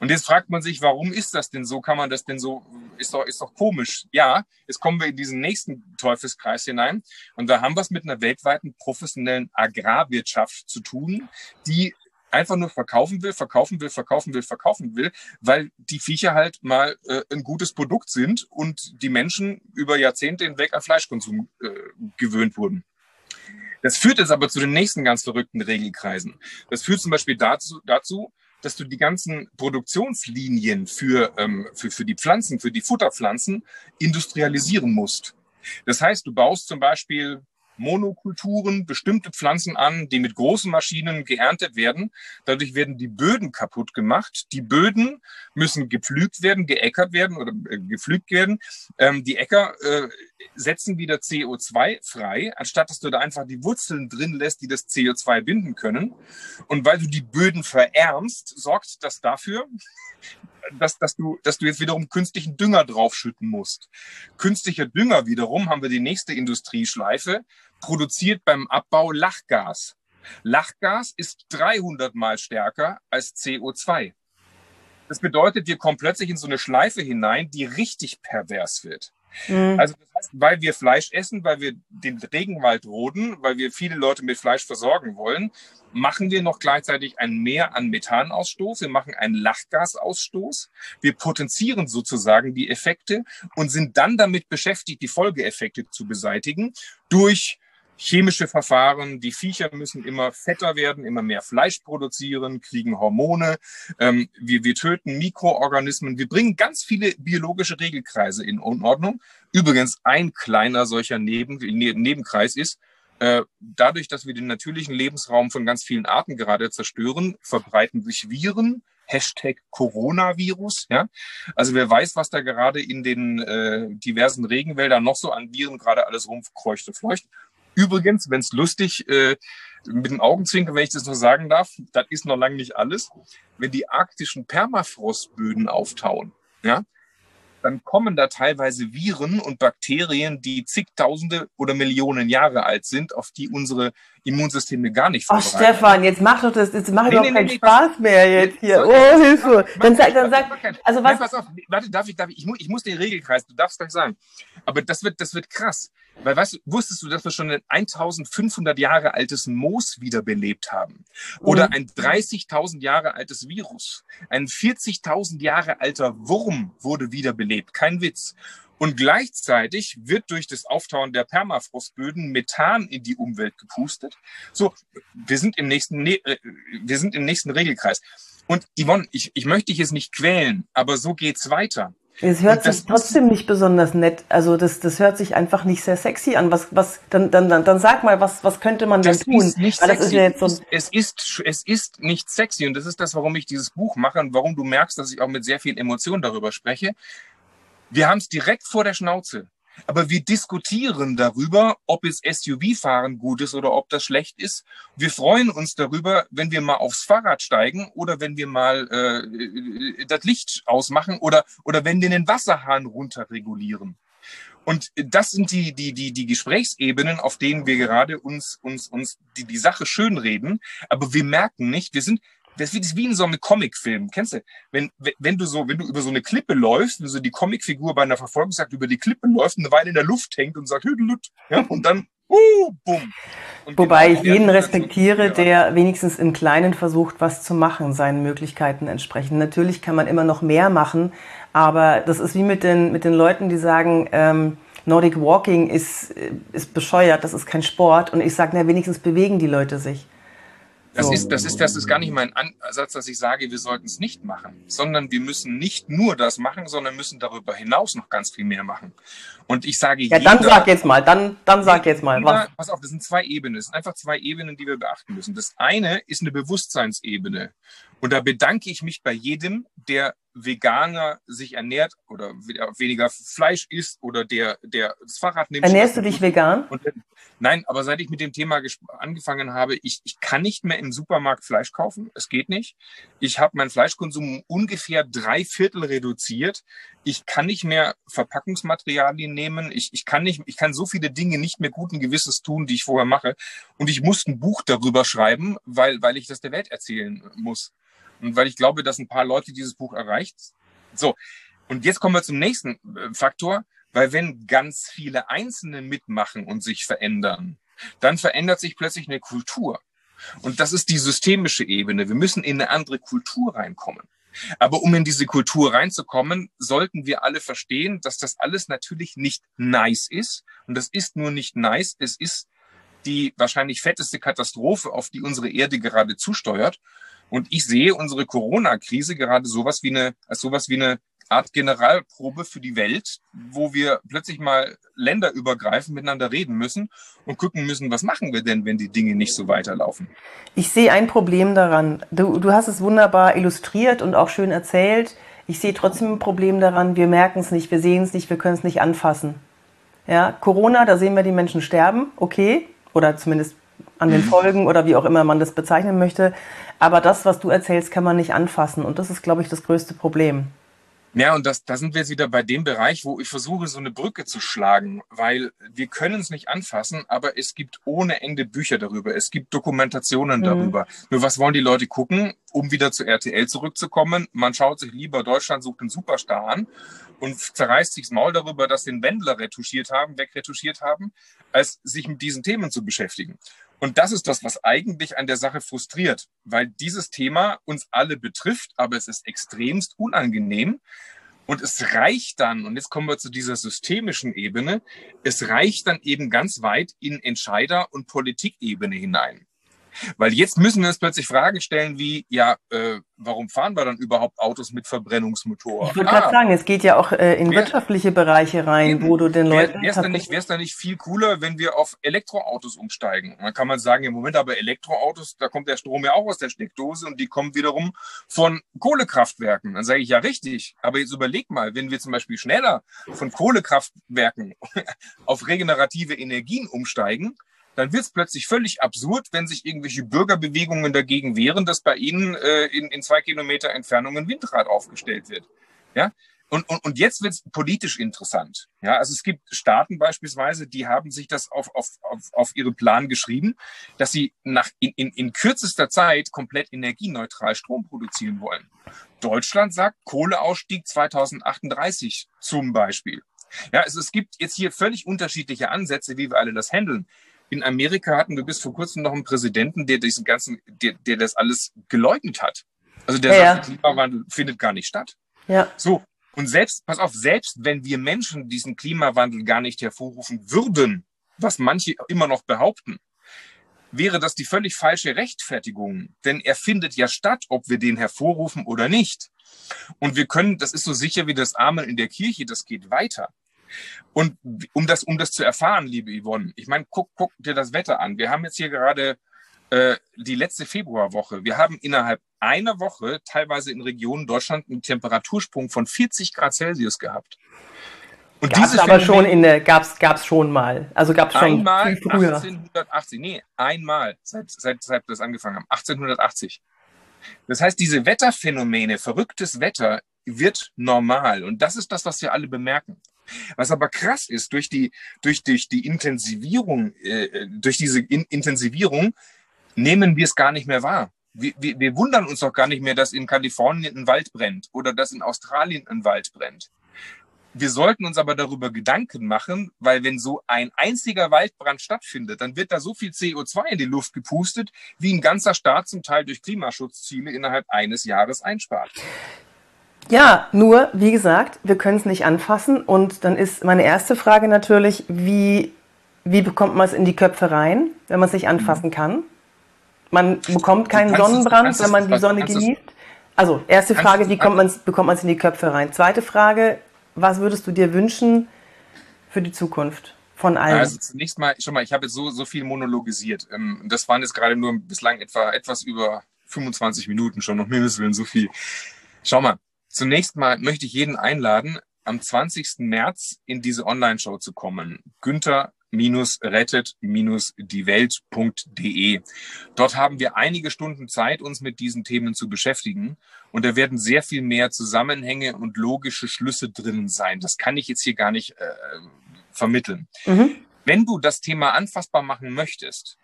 Und jetzt fragt man sich, warum ist das denn so? Kann man das denn so? Ist doch, ist doch komisch. Ja, jetzt kommen wir in diesen nächsten Teufelskreis hinein. Und da haben wir es mit einer weltweiten professionellen Agrarwirtschaft zu tun, die einfach nur verkaufen will, verkaufen will, verkaufen will, verkaufen will, weil die Viecher halt mal äh, ein gutes Produkt sind und die Menschen über Jahrzehnte hinweg an Fleischkonsum äh, gewöhnt wurden. Das führt jetzt aber zu den nächsten ganz verrückten Regelkreisen. Das führt zum Beispiel dazu, dazu dass du die ganzen Produktionslinien für, ähm, für, für die Pflanzen, für die Futterpflanzen industrialisieren musst. Das heißt, du baust zum Beispiel Monokulturen, bestimmte Pflanzen an, die mit großen Maschinen geerntet werden. Dadurch werden die Böden kaputt gemacht. Die Böden müssen gepflügt werden, geäckert werden oder äh, gepflügt werden. Ähm, die Äcker äh, setzen wieder CO2 frei, anstatt dass du da einfach die Wurzeln drin lässt, die das CO2 binden können. Und weil du die Böden verärmst, sorgt das dafür, dass, dass, du, dass du jetzt wiederum künstlichen Dünger draufschütten musst. Künstlicher Dünger wiederum, haben wir die nächste Industrieschleife, produziert beim Abbau Lachgas. Lachgas ist 300 mal stärker als CO2. Das bedeutet, wir kommen plötzlich in so eine Schleife hinein, die richtig pervers wird. Mhm. Also das heißt, weil wir Fleisch essen, weil wir den Regenwald roden, weil wir viele Leute mit Fleisch versorgen wollen, machen wir noch gleichzeitig ein Mehr an Methanausstoß, wir machen einen Lachgasausstoß, wir potenzieren sozusagen die Effekte und sind dann damit beschäftigt, die Folgeeffekte zu beseitigen durch chemische Verfahren. Die Viecher müssen immer fetter werden, immer mehr Fleisch produzieren, kriegen Hormone. Ähm, wir, wir töten Mikroorganismen. Wir bringen ganz viele biologische Regelkreise in Unordnung. Übrigens, ein kleiner solcher Neben, Nebenkreis ist, äh, dadurch, dass wir den natürlichen Lebensraum von ganz vielen Arten gerade zerstören, verbreiten sich Viren, Hashtag Coronavirus. Ja? Also wer weiß, was da gerade in den äh, diversen Regenwäldern noch so an Viren gerade alles rumkreucht und fleucht. Übrigens, wenn es lustig äh, mit dem Augenzwinkern, wenn ich das noch sagen darf, das ist noch lange nicht alles. Wenn die arktischen Permafrostböden auftauen, ja, dann kommen da teilweise Viren und Bakterien, die zigtausende oder Millionen Jahre alt sind, auf die unsere Immunsysteme gar nicht vorbereitet Ach Stefan, jetzt mach doch das, jetzt mach nee, überhaupt nee, keinen nee, Spaß mehr jetzt hier. Oh, Hilfe. Dann sag, dann sag, also was? Nein, pass auf, warte, darf ich, darf ich, ich muss, ich muss den Regelkreis, du darfst gleich sagen. Aber das wird, das wird krass. Weil weißt wusstest du, dass wir schon ein 1500 Jahre altes Moos wiederbelebt haben? Oder mhm. ein 30.000 Jahre altes Virus? Ein 40.000 Jahre alter Wurm wurde wiederbelebt. Kein Witz. Und gleichzeitig wird durch das Auftauen der Permafrostböden Methan in die Umwelt gepustet. So, wir sind im nächsten, ne äh, wir sind im nächsten Regelkreis. Und Yvonne, ich, ich möchte dich jetzt nicht quälen, aber so geht's weiter. Es hört sich trotzdem nicht besonders nett. Also das, das hört sich einfach nicht sehr sexy an. Was, was, dann, dann, dann, dann sag mal, was, was könnte man denn tun? Ist nicht Weil sexy. ist ja jetzt so es, ist, es ist nicht sexy und das ist das, warum ich dieses Buch mache und warum du merkst, dass ich auch mit sehr viel Emotion darüber spreche. Wir haben es direkt vor der Schnauze. Aber wir diskutieren darüber, ob es SUV-Fahren gut ist oder ob das schlecht ist. Wir freuen uns darüber, wenn wir mal aufs Fahrrad steigen oder wenn wir mal äh, das Licht ausmachen oder, oder wenn wir den Wasserhahn runterregulieren. Und das sind die, die, die, die Gesprächsebenen, auf denen wir gerade uns, uns, uns die, die Sache schönreden. Aber wir merken nicht, wir sind, das ist wie in so einem Comicfilm. Kennst du? Wenn, wenn du so, wenn du über so eine Klippe läufst, wenn so die Comicfigur bei einer Verfolgungsjagd über die Klippe läuft, eine Weile in der Luft hängt und sagt, Hüdelut, ja, und dann, uh, bumm. Und Wobei genau ich jeden respektiere, der wenigstens im Kleinen versucht, was zu machen, seinen Möglichkeiten entsprechend. Natürlich kann man immer noch mehr machen, aber das ist wie mit den, mit den Leuten, die sagen, ähm, Nordic Walking ist, ist bescheuert, das ist kein Sport. Und ich sage, na, wenigstens bewegen die Leute sich. Das, so. ist, das, ist, das ist gar nicht mein Ansatz, dass ich sage, wir sollten es nicht machen, sondern wir müssen nicht nur das machen, sondern müssen darüber hinaus noch ganz viel mehr machen. Und ich sage Ja, jeder, dann sag jetzt mal, dann, dann sag jetzt mal. Jeder, was? Pass auf, das sind zwei Ebenen. Das sind einfach zwei Ebenen, die wir beachten müssen. Das eine ist eine Bewusstseinsebene. Und da bedanke ich mich bei jedem, der Veganer sich ernährt oder weniger Fleisch isst oder der, der das Fahrrad nimmt. Ernährst du dich vegan? Und, nein, aber seit ich mit dem Thema angefangen habe, ich, ich kann nicht mehr im Supermarkt Fleisch kaufen. Es geht nicht. Ich habe meinen Fleischkonsum ungefähr drei Viertel reduziert. Ich kann nicht mehr Verpackungsmaterialien nehmen. Ich, ich kann nicht, ich kann so viele Dinge nicht mehr guten Gewisses tun, die ich vorher mache. Und ich muss ein Buch darüber schreiben, weil, weil ich das der Welt erzählen muss. Und weil ich glaube, dass ein paar Leute dieses Buch erreicht. So. Und jetzt kommen wir zum nächsten äh, Faktor, weil wenn ganz viele Einzelne mitmachen und sich verändern, dann verändert sich plötzlich eine Kultur. Und das ist die systemische Ebene. Wir müssen in eine andere Kultur reinkommen. Aber um in diese Kultur reinzukommen, sollten wir alle verstehen, dass das alles natürlich nicht nice ist. Und das ist nur nicht nice. Es ist die wahrscheinlich fetteste Katastrophe, auf die unsere Erde gerade zusteuert. Und ich sehe unsere Corona-Krise gerade sowas wie eine, als sowas wie eine Art Generalprobe für die Welt, wo wir plötzlich mal länderübergreifend miteinander reden müssen und gucken müssen, was machen wir denn, wenn die Dinge nicht so weiterlaufen. Ich sehe ein Problem daran. Du, du hast es wunderbar illustriert und auch schön erzählt. Ich sehe trotzdem ein Problem daran, wir merken es nicht, wir sehen es nicht, wir können es nicht anfassen. Ja, Corona, da sehen wir die Menschen sterben, okay, oder zumindest an den Folgen oder wie auch immer man das bezeichnen möchte. Aber das, was du erzählst, kann man nicht anfassen. Und das ist, glaube ich, das größte Problem. Ja, und das, da sind wir jetzt wieder bei dem Bereich, wo ich versuche, so eine Brücke zu schlagen, weil wir können es nicht anfassen, aber es gibt ohne Ende Bücher darüber, es gibt Dokumentationen mhm. darüber. Nur was wollen die Leute gucken, um wieder zu RTL zurückzukommen? Man schaut sich lieber Deutschland sucht den Superstar an und zerreißt sich das Maul darüber, dass den Wendler retuschiert haben, wegretuschiert haben, als sich mit diesen Themen zu beschäftigen. Und das ist das, was eigentlich an der Sache frustriert, weil dieses Thema uns alle betrifft, aber es ist extremst unangenehm. Und es reicht dann, und jetzt kommen wir zu dieser systemischen Ebene, es reicht dann eben ganz weit in Entscheider- und Politikebene hinein. Weil jetzt müssen wir uns plötzlich Fragen stellen wie, ja, äh, warum fahren wir dann überhaupt Autos mit Verbrennungsmotor? Ich würde ah, gerade sagen, es geht ja auch äh, in wär, wirtschaftliche Bereiche rein, wo du den Leuten... Wäre es dann, nicht, dann nicht viel cooler, wenn wir auf Elektroautos umsteigen? dann kann man sagen, im Moment aber Elektroautos, da kommt der Strom ja auch aus der Steckdose und die kommen wiederum von Kohlekraftwerken. Dann sage ich, ja richtig, aber jetzt überleg mal, wenn wir zum Beispiel schneller von Kohlekraftwerken auf regenerative Energien umsteigen, dann wird es plötzlich völlig absurd, wenn sich irgendwelche Bürgerbewegungen dagegen wehren, dass bei ihnen äh, in, in zwei Kilometer Entfernung ein Windrad aufgestellt wird. Ja, und, und, und jetzt wird es politisch interessant. Ja, also es gibt Staaten beispielsweise, die haben sich das auf, auf, auf, auf ihre Plan geschrieben, dass sie nach, in, in, in kürzester Zeit komplett energieneutral Strom produzieren wollen. Deutschland sagt Kohleausstieg 2038 zum Beispiel. Ja, also es gibt jetzt hier völlig unterschiedliche Ansätze, wie wir alle das handeln. In Amerika hatten wir bis vor kurzem noch einen Präsidenten, der diesen ganzen, der, der das alles geleugnet hat. Also der ja, sagt, ja. Klimawandel findet gar nicht statt. Ja. So. Und selbst, pass auf, selbst wenn wir Menschen diesen Klimawandel gar nicht hervorrufen würden, was manche immer noch behaupten, wäre das die völlig falsche Rechtfertigung. Denn er findet ja statt, ob wir den hervorrufen oder nicht. Und wir können, das ist so sicher wie das Amen in der Kirche, das geht weiter. Und um das, um das zu erfahren, liebe Yvonne, ich meine, guck, guck dir das Wetter an. Wir haben jetzt hier gerade äh, die letzte Februarwoche. Wir haben innerhalb einer Woche teilweise in Regionen Deutschland einen Temperatursprung von 40 Grad Celsius gehabt. Und gab's diese aber schon in der, gab's, gab's schon mal. Also gab's schon einmal früher. 1880, nee, einmal, seit, seit, seit wir das angefangen haben, 1880. Das heißt, diese Wetterphänomene, verrücktes Wetter, wird normal. Und das ist das, was wir alle bemerken. Was aber krass ist, durch die, durch, durch die Intensivierung, äh, durch diese In Intensivierung nehmen wir es gar nicht mehr wahr. Wir, wir, wir wundern uns doch gar nicht mehr, dass in Kalifornien ein Wald brennt oder dass in Australien ein Wald brennt. Wir sollten uns aber darüber Gedanken machen, weil wenn so ein einziger Waldbrand stattfindet, dann wird da so viel CO2 in die Luft gepustet, wie ein ganzer Staat zum Teil durch Klimaschutzziele innerhalb eines Jahres einspart. Ja, nur, wie gesagt, wir können es nicht anfassen. Und dann ist meine erste Frage natürlich, wie, wie bekommt man es in die Köpfe rein, wenn man es nicht anfassen kann? Man bekommt keinen Sonnenbrand, wenn man die Sonne genießt. Also, erste Frage, wie kommt man's, bekommt man es in die Köpfe rein? Zweite Frage, was würdest du dir wünschen für die Zukunft? Von allen. Also zunächst mal, schon mal, ich habe jetzt so, so viel monologisiert. Ähm, das waren jetzt gerade nur bislang etwa etwas über 25 Minuten schon, noch mindestens so viel. Schau mal, Zunächst mal möchte ich jeden einladen, am 20. März in diese Online-Show zu kommen. Günther rettet-diewelt.de. Dort haben wir einige Stunden Zeit, uns mit diesen Themen zu beschäftigen. Und da werden sehr viel mehr Zusammenhänge und logische Schlüsse drinnen sein. Das kann ich jetzt hier gar nicht äh, vermitteln. Mhm. Wenn du das Thema anfassbar machen möchtest,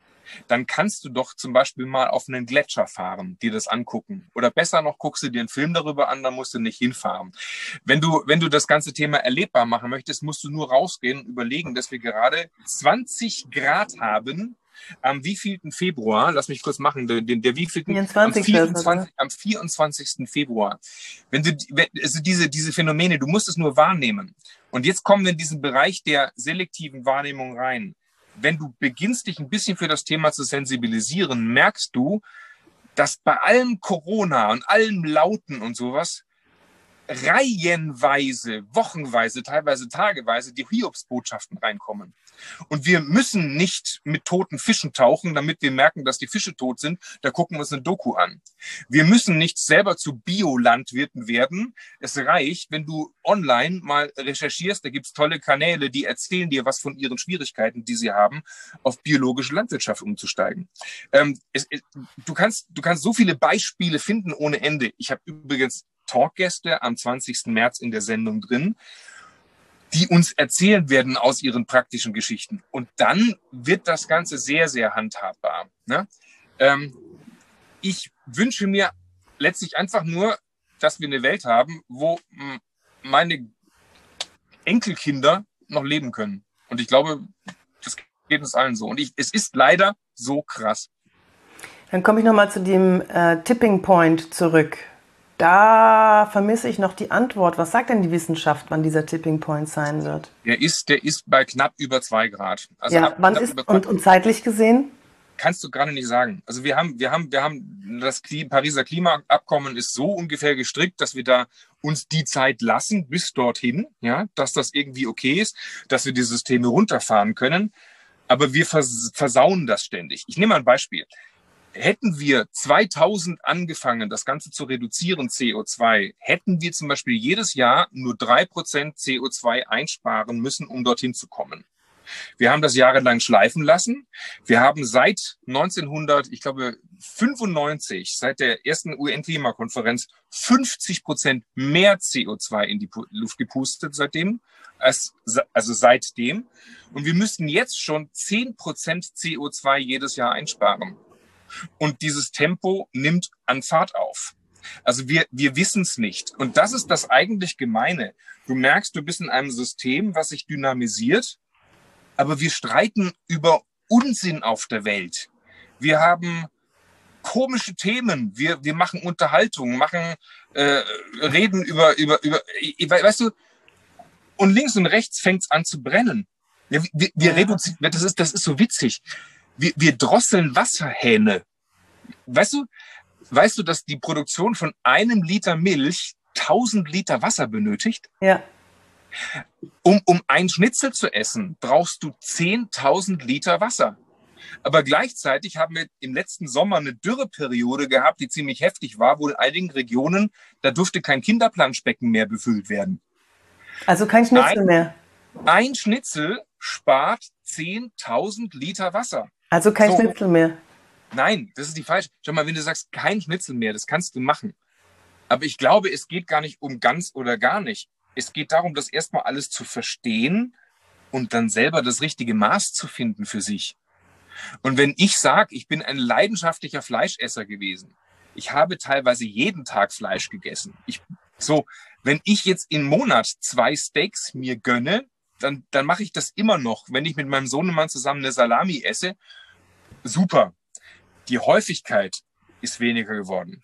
dann kannst du doch zum Beispiel mal auf einen Gletscher fahren, dir das angucken. Oder besser noch, guckst du dir einen Film darüber an, dann musst du nicht hinfahren. Wenn du, wenn du das ganze Thema erlebbar machen möchtest, musst du nur rausgehen und überlegen, dass wir gerade 20 Grad haben am wievielten Februar, lass mich kurz machen, der, der wievielten? 24. Am 24, am 24. Februar. Wenn du, also diese, diese Phänomene, du musst es nur wahrnehmen. Und jetzt kommen wir in diesen Bereich der selektiven Wahrnehmung rein wenn du beginnst, dich ein bisschen für das Thema zu sensibilisieren, merkst du, dass bei allem Corona und allem Lauten und sowas reihenweise, wochenweise, teilweise tageweise die Hiobsbotschaften reinkommen. Und wir müssen nicht mit toten Fischen tauchen, damit wir merken, dass die Fische tot sind. Da gucken wir uns eine Doku an. Wir müssen nicht selber zu Biolandwirten werden. Es reicht, wenn du online mal recherchierst. Da gibt's tolle Kanäle, die erzählen dir was von ihren Schwierigkeiten, die sie haben, auf biologische Landwirtschaft umzusteigen. Ähm, es, es, du kannst, du kannst so viele Beispiele finden ohne Ende. Ich habe übrigens Talkgäste am 20. März in der Sendung drin, die uns erzählen werden aus ihren praktischen Geschichten. Und dann wird das Ganze sehr, sehr handhabbar. Ne? Ähm, ich wünsche mir letztlich einfach nur, dass wir eine Welt haben, wo meine Enkelkinder noch leben können. Und ich glaube, das geht uns allen so. Und ich, es ist leider so krass. Dann komme ich nochmal zu dem äh, Tipping Point zurück. Da vermisse ich noch die Antwort. Was sagt denn die Wissenschaft, wann dieser Tipping Point sein wird? Der ist, der ist bei knapp über zwei Grad. Also ja, wann ist, und, und zeitlich gesehen? kannst du gerade nicht sagen. Also wir haben, wir haben, wir haben das Pariser Klimaabkommen ist so ungefähr gestrickt, dass wir da uns die Zeit lassen bis dorthin, ja, dass das irgendwie okay ist, dass wir die Systeme runterfahren können. Aber wir vers versauen das ständig. Ich nehme mal ein Beispiel. Hätten wir 2000 angefangen, das Ganze zu reduzieren, CO2, hätten wir zum Beispiel jedes Jahr nur drei Prozent CO2 einsparen müssen, um dorthin zu kommen. Wir haben das jahrelang schleifen lassen. Wir haben seit 1900, ich glaube 95, seit der ersten UN-Klimakonferenz 50 Prozent mehr CO2 in die Luft gepustet seitdem, als, also seitdem. Und wir müssten jetzt schon 10 Prozent CO2 jedes Jahr einsparen. Und dieses Tempo nimmt an Fahrt auf. Also wir, wir wissen es nicht. Und das ist das eigentlich Gemeine. Du merkst, du bist in einem System, was sich dynamisiert aber wir streiten über Unsinn auf der Welt. Wir haben komische Themen. Wir, wir machen Unterhaltung, machen, äh, reden über, über, über, weißt du, und links und rechts fängt es an zu brennen. Wir, wir, wir ja. reduzieren, das ist, das ist so witzig. Wir, wir drosseln Wasserhähne. Weißt du, weißt du, dass die Produktion von einem Liter Milch 1000 Liter Wasser benötigt? Ja. Um, um ein Schnitzel zu essen, brauchst du 10.000 Liter Wasser. Aber gleichzeitig haben wir im letzten Sommer eine Dürreperiode gehabt, die ziemlich heftig war, wo in einigen Regionen, da durfte kein Kinderplanschbecken mehr befüllt werden. Also kein Schnitzel ein, mehr. Ein Schnitzel spart 10.000 Liter Wasser. Also kein so. Schnitzel mehr. Nein, das ist die falsche. Schau mal, wenn du sagst, kein Schnitzel mehr, das kannst du machen. Aber ich glaube, es geht gar nicht um ganz oder gar nicht es geht darum, das erstmal alles zu verstehen und dann selber das richtige Maß zu finden für sich. Und wenn ich sage, ich bin ein leidenschaftlicher Fleischesser gewesen, ich habe teilweise jeden Tag Fleisch gegessen. Ich, so, wenn ich jetzt im Monat zwei Steaks mir gönne, dann, dann mache ich das immer noch. Wenn ich mit meinem Sohnemann zusammen eine Salami esse, super. Die Häufigkeit ist weniger geworden.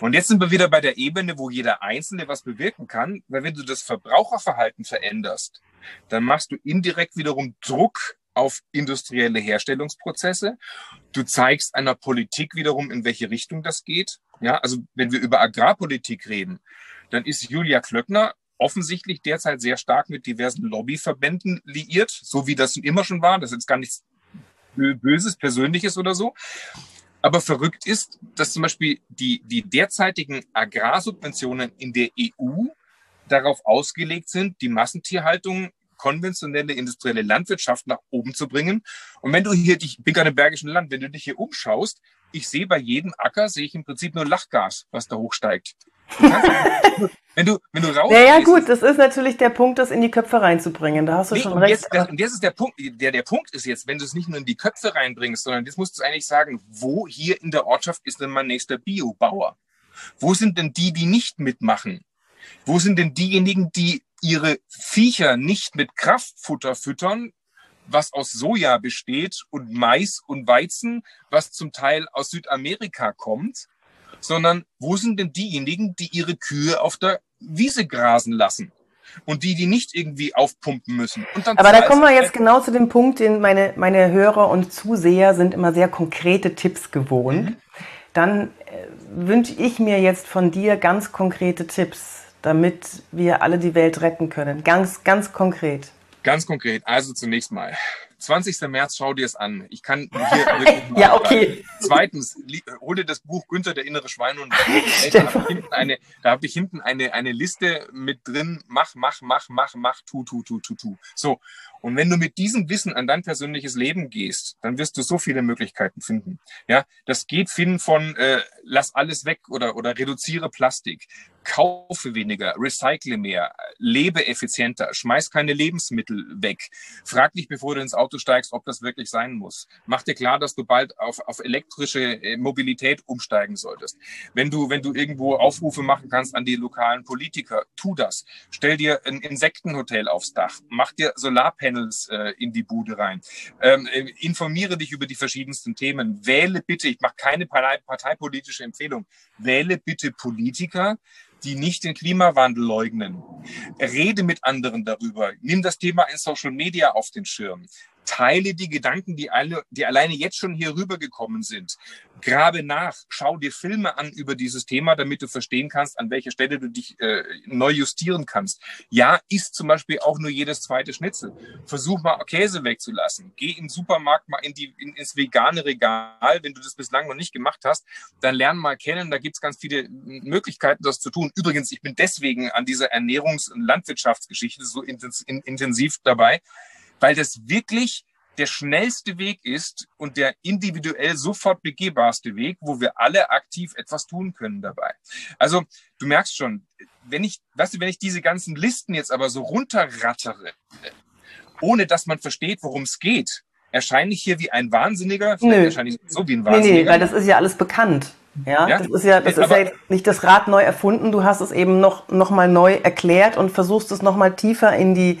Und jetzt sind wir wieder bei der Ebene, wo jeder Einzelne was bewirken kann, weil wenn du das Verbraucherverhalten veränderst, dann machst du indirekt wiederum Druck auf industrielle Herstellungsprozesse. Du zeigst einer Politik wiederum, in welche Richtung das geht. Ja, also wenn wir über Agrarpolitik reden, dann ist Julia Klöckner offensichtlich derzeit sehr stark mit diversen Lobbyverbänden liiert, so wie das immer schon war. Das ist gar nichts Böses, Persönliches oder so. Aber verrückt ist, dass zum Beispiel die, die derzeitigen Agrarsubventionen in der EU darauf ausgelegt sind, die Massentierhaltung, konventionelle industrielle Landwirtschaft nach oben zu bringen. Und wenn du hier, ich bin gerade im Bergischen Land, wenn du dich hier umschaust, ich sehe bei jedem Acker, sehe ich im Prinzip nur Lachgas, was da hochsteigt. wenn du, wenn du raus. Ja, ja, gut, das ist natürlich der Punkt, das in die Köpfe reinzubringen. Da hast du nee, schon recht. Jetzt, das, und das ist der Punkt. Der, der Punkt ist jetzt, wenn du es nicht nur in die Köpfe reinbringst, sondern jetzt musst du eigentlich sagen, wo hier in der Ortschaft ist denn mein nächster Biobauer? Wo sind denn die, die nicht mitmachen? Wo sind denn diejenigen, die ihre Viecher nicht mit Kraftfutter füttern, was aus Soja besteht und Mais und Weizen, was zum Teil aus Südamerika kommt, sondern wo sind denn diejenigen, die ihre Kühe auf der Wiese grasen lassen? Und die, die nicht irgendwie aufpumpen müssen. Aber da kommen wir jetzt genau zu dem Punkt, den meine, meine Hörer und Zuseher sind immer sehr konkrete Tipps gewohnt. Mhm. Dann äh, wünsche ich mir jetzt von dir ganz konkrete Tipps, damit wir alle die Welt retten können. Ganz, ganz konkret. Ganz konkret. Also zunächst mal. 20. März, schau dir es an. Ich kann hier Ja, okay. Zweitens, hol dir das Buch Günther, der innere Schweinehund. Da habe ich hinten, eine, da hab ich hinten eine, eine Liste mit drin. Mach, mach, mach, mach, mach, tu, tu, tu, tu, tu. So. Und wenn du mit diesem Wissen an dein persönliches Leben gehst, dann wirst du so viele Möglichkeiten finden. Ja, das geht finden von äh, lass alles weg oder, oder reduziere Plastik, kaufe weniger, recycle mehr, lebe effizienter, schmeiß keine Lebensmittel weg. Frag dich, bevor du ins Auto steigst, ob das wirklich sein muss. Mach dir klar, dass du bald auf, auf elektrische äh, Mobilität umsteigen solltest. Wenn du, wenn du irgendwo Aufrufe machen kannst an die lokalen Politiker, tu das. Stell dir ein Insektenhotel aufs Dach. Mach dir Solarpanels äh, in die Bude rein. Ähm, äh, informiere dich über die verschiedensten Themen. Wähle bitte, ich mache keine parteipolitische Empfehlung, wähle bitte Politiker, die nicht den Klimawandel leugnen. Rede mit anderen darüber. Nimm das Thema in Social Media auf den Schirm teile die Gedanken, die, alle, die alleine jetzt schon hier rübergekommen sind. Grabe nach, schau dir Filme an über dieses Thema, damit du verstehen kannst, an welcher Stelle du dich äh, neu justieren kannst. Ja, isst zum Beispiel auch nur jedes zweite Schnitzel. Versuch mal Käse wegzulassen. Geh im Supermarkt mal in die, in, ins vegane Regal, wenn du das bislang noch nicht gemacht hast. Dann lern mal kennen, da gibt's ganz viele Möglichkeiten, das zu tun. Übrigens, ich bin deswegen an dieser Ernährungs- und Landwirtschaftsgeschichte so intensiv dabei, weil das wirklich der schnellste Weg ist und der individuell sofort begehbarste Weg, wo wir alle aktiv etwas tun können dabei. Also du merkst schon, wenn ich, weißt du, wenn ich diese ganzen Listen jetzt aber so runterrattere, ohne dass man versteht, worum es geht, erscheine ich hier wie ein Wahnsinniger, vielleicht erscheine ich so wie ein Wahnsinniger. Nee, nee, weil das ist ja alles bekannt. Ja, ja, das ist ja, das ist ja nicht das Rad neu erfunden. Du hast es eben noch, noch mal neu erklärt und versuchst es noch mal tiefer in die,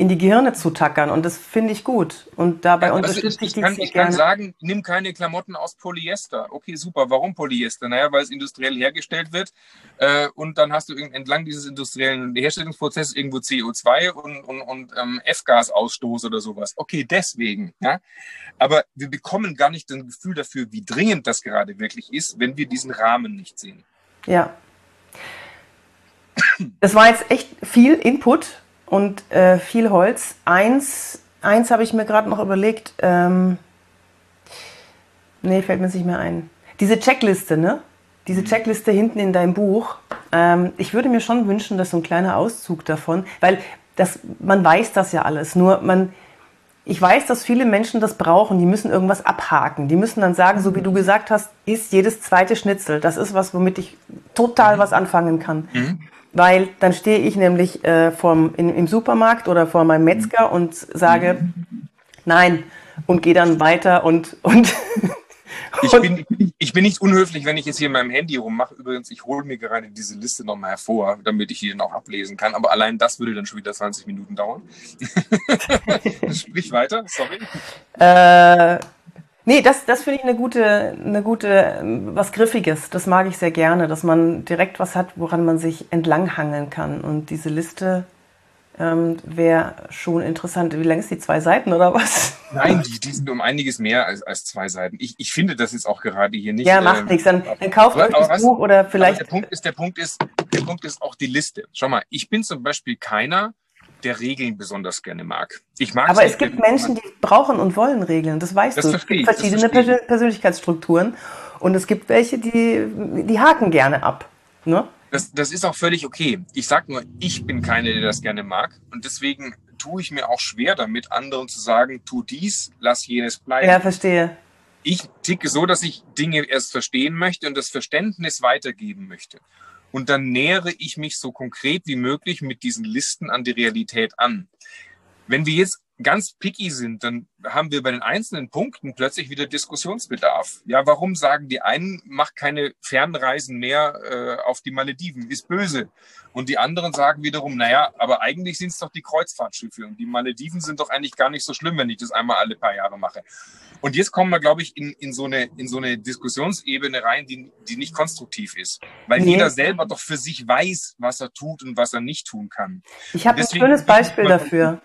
in die Gehirne zu tackern. Und das finde ich gut. Und dabei ja, unterstütze ich, ich, ich kann, Ich kann sagen, nimm keine Klamotten aus Polyester. Okay, super. Warum Polyester? Naja, weil es industriell hergestellt wird. Äh, und dann hast du entlang dieses industriellen Herstellungsprozesses irgendwo CO2 und, und, und ähm, F-Gasausstoß oder sowas. Okay, deswegen. Ja? Aber wir bekommen gar nicht ein Gefühl dafür, wie dringend das gerade wirklich ist, wenn wir diesen Rahmen nicht sehen. Ja. Das war jetzt echt viel Input und äh, viel Holz. Eins, eins habe ich mir gerade noch überlegt. Ähm, nee, fällt mir nicht mehr ein. Diese Checkliste, ne? Diese Checkliste hinten in deinem Buch. Ähm, ich würde mir schon wünschen, dass so ein kleiner Auszug davon, weil das, man weiß das ja alles. Nur man, ich weiß, dass viele Menschen das brauchen. Die müssen irgendwas abhaken. Die müssen dann sagen, so wie du gesagt hast, ist jedes zweite Schnitzel. Das ist was, womit ich total was anfangen kann. Mhm. Weil dann stehe ich nämlich äh, vorm, in, im Supermarkt oder vor meinem Metzger und sage nein und gehe dann weiter und, und ich bin, ich bin nicht unhöflich, wenn ich jetzt hier in meinem Handy rummache. Übrigens, ich hole mir gerade diese Liste nochmal hervor, damit ich die dann auch ablesen kann. Aber allein das würde dann schon wieder 20 Minuten dauern. Sprich weiter, sorry. Äh, Nee, das, das finde ich eine gute, eine gute, was Griffiges. Das mag ich sehr gerne, dass man direkt was hat, woran man sich entlanghangeln kann. Und diese Liste ähm, wäre schon interessant. Wie lang ist die? Zwei Seiten oder was? Nein, die, die sind um einiges mehr als, als zwei Seiten. Ich, ich finde das jetzt auch gerade hier nicht. Ja, macht äh, nichts. Dann, dann kauft euch das was, Buch oder vielleicht. der Punkt ist, der Punkt ist, der Punkt ist auch die Liste. Schau mal, ich bin zum Beispiel keiner, der Regeln besonders gerne mag. Ich mag Aber es gibt Menschen, die brauchen und wollen Regeln, das weißt das du. Es gibt verschiedene Persön Persönlichkeitsstrukturen und es gibt welche, die, die haken gerne ab. Ne? Das, das ist auch völlig okay. Ich sag nur, ich bin keine, der das gerne mag und deswegen tue ich mir auch schwer damit, anderen zu sagen, tu dies, lass jenes bleiben. Ja, verstehe. Ich ticke so, dass ich Dinge erst verstehen möchte und das Verständnis weitergeben möchte. Und dann nähere ich mich so konkret wie möglich mit diesen Listen an die Realität an. Wenn wir jetzt ganz picky sind, dann haben wir bei den einzelnen Punkten plötzlich wieder Diskussionsbedarf. Ja, warum sagen die einen, mach keine Fernreisen mehr äh, auf die Malediven, ist böse. Und die anderen sagen wiederum, naja, aber eigentlich sind es doch die Kreuzfahrtschiffe und die Malediven sind doch eigentlich gar nicht so schlimm, wenn ich das einmal alle paar Jahre mache. Und jetzt kommen wir, glaube ich, in, in, so eine, in so eine Diskussionsebene rein, die, die nicht konstruktiv ist. Weil nee. jeder selber doch für sich weiß, was er tut und was er nicht tun kann. Ich habe ein schönes Beispiel dafür.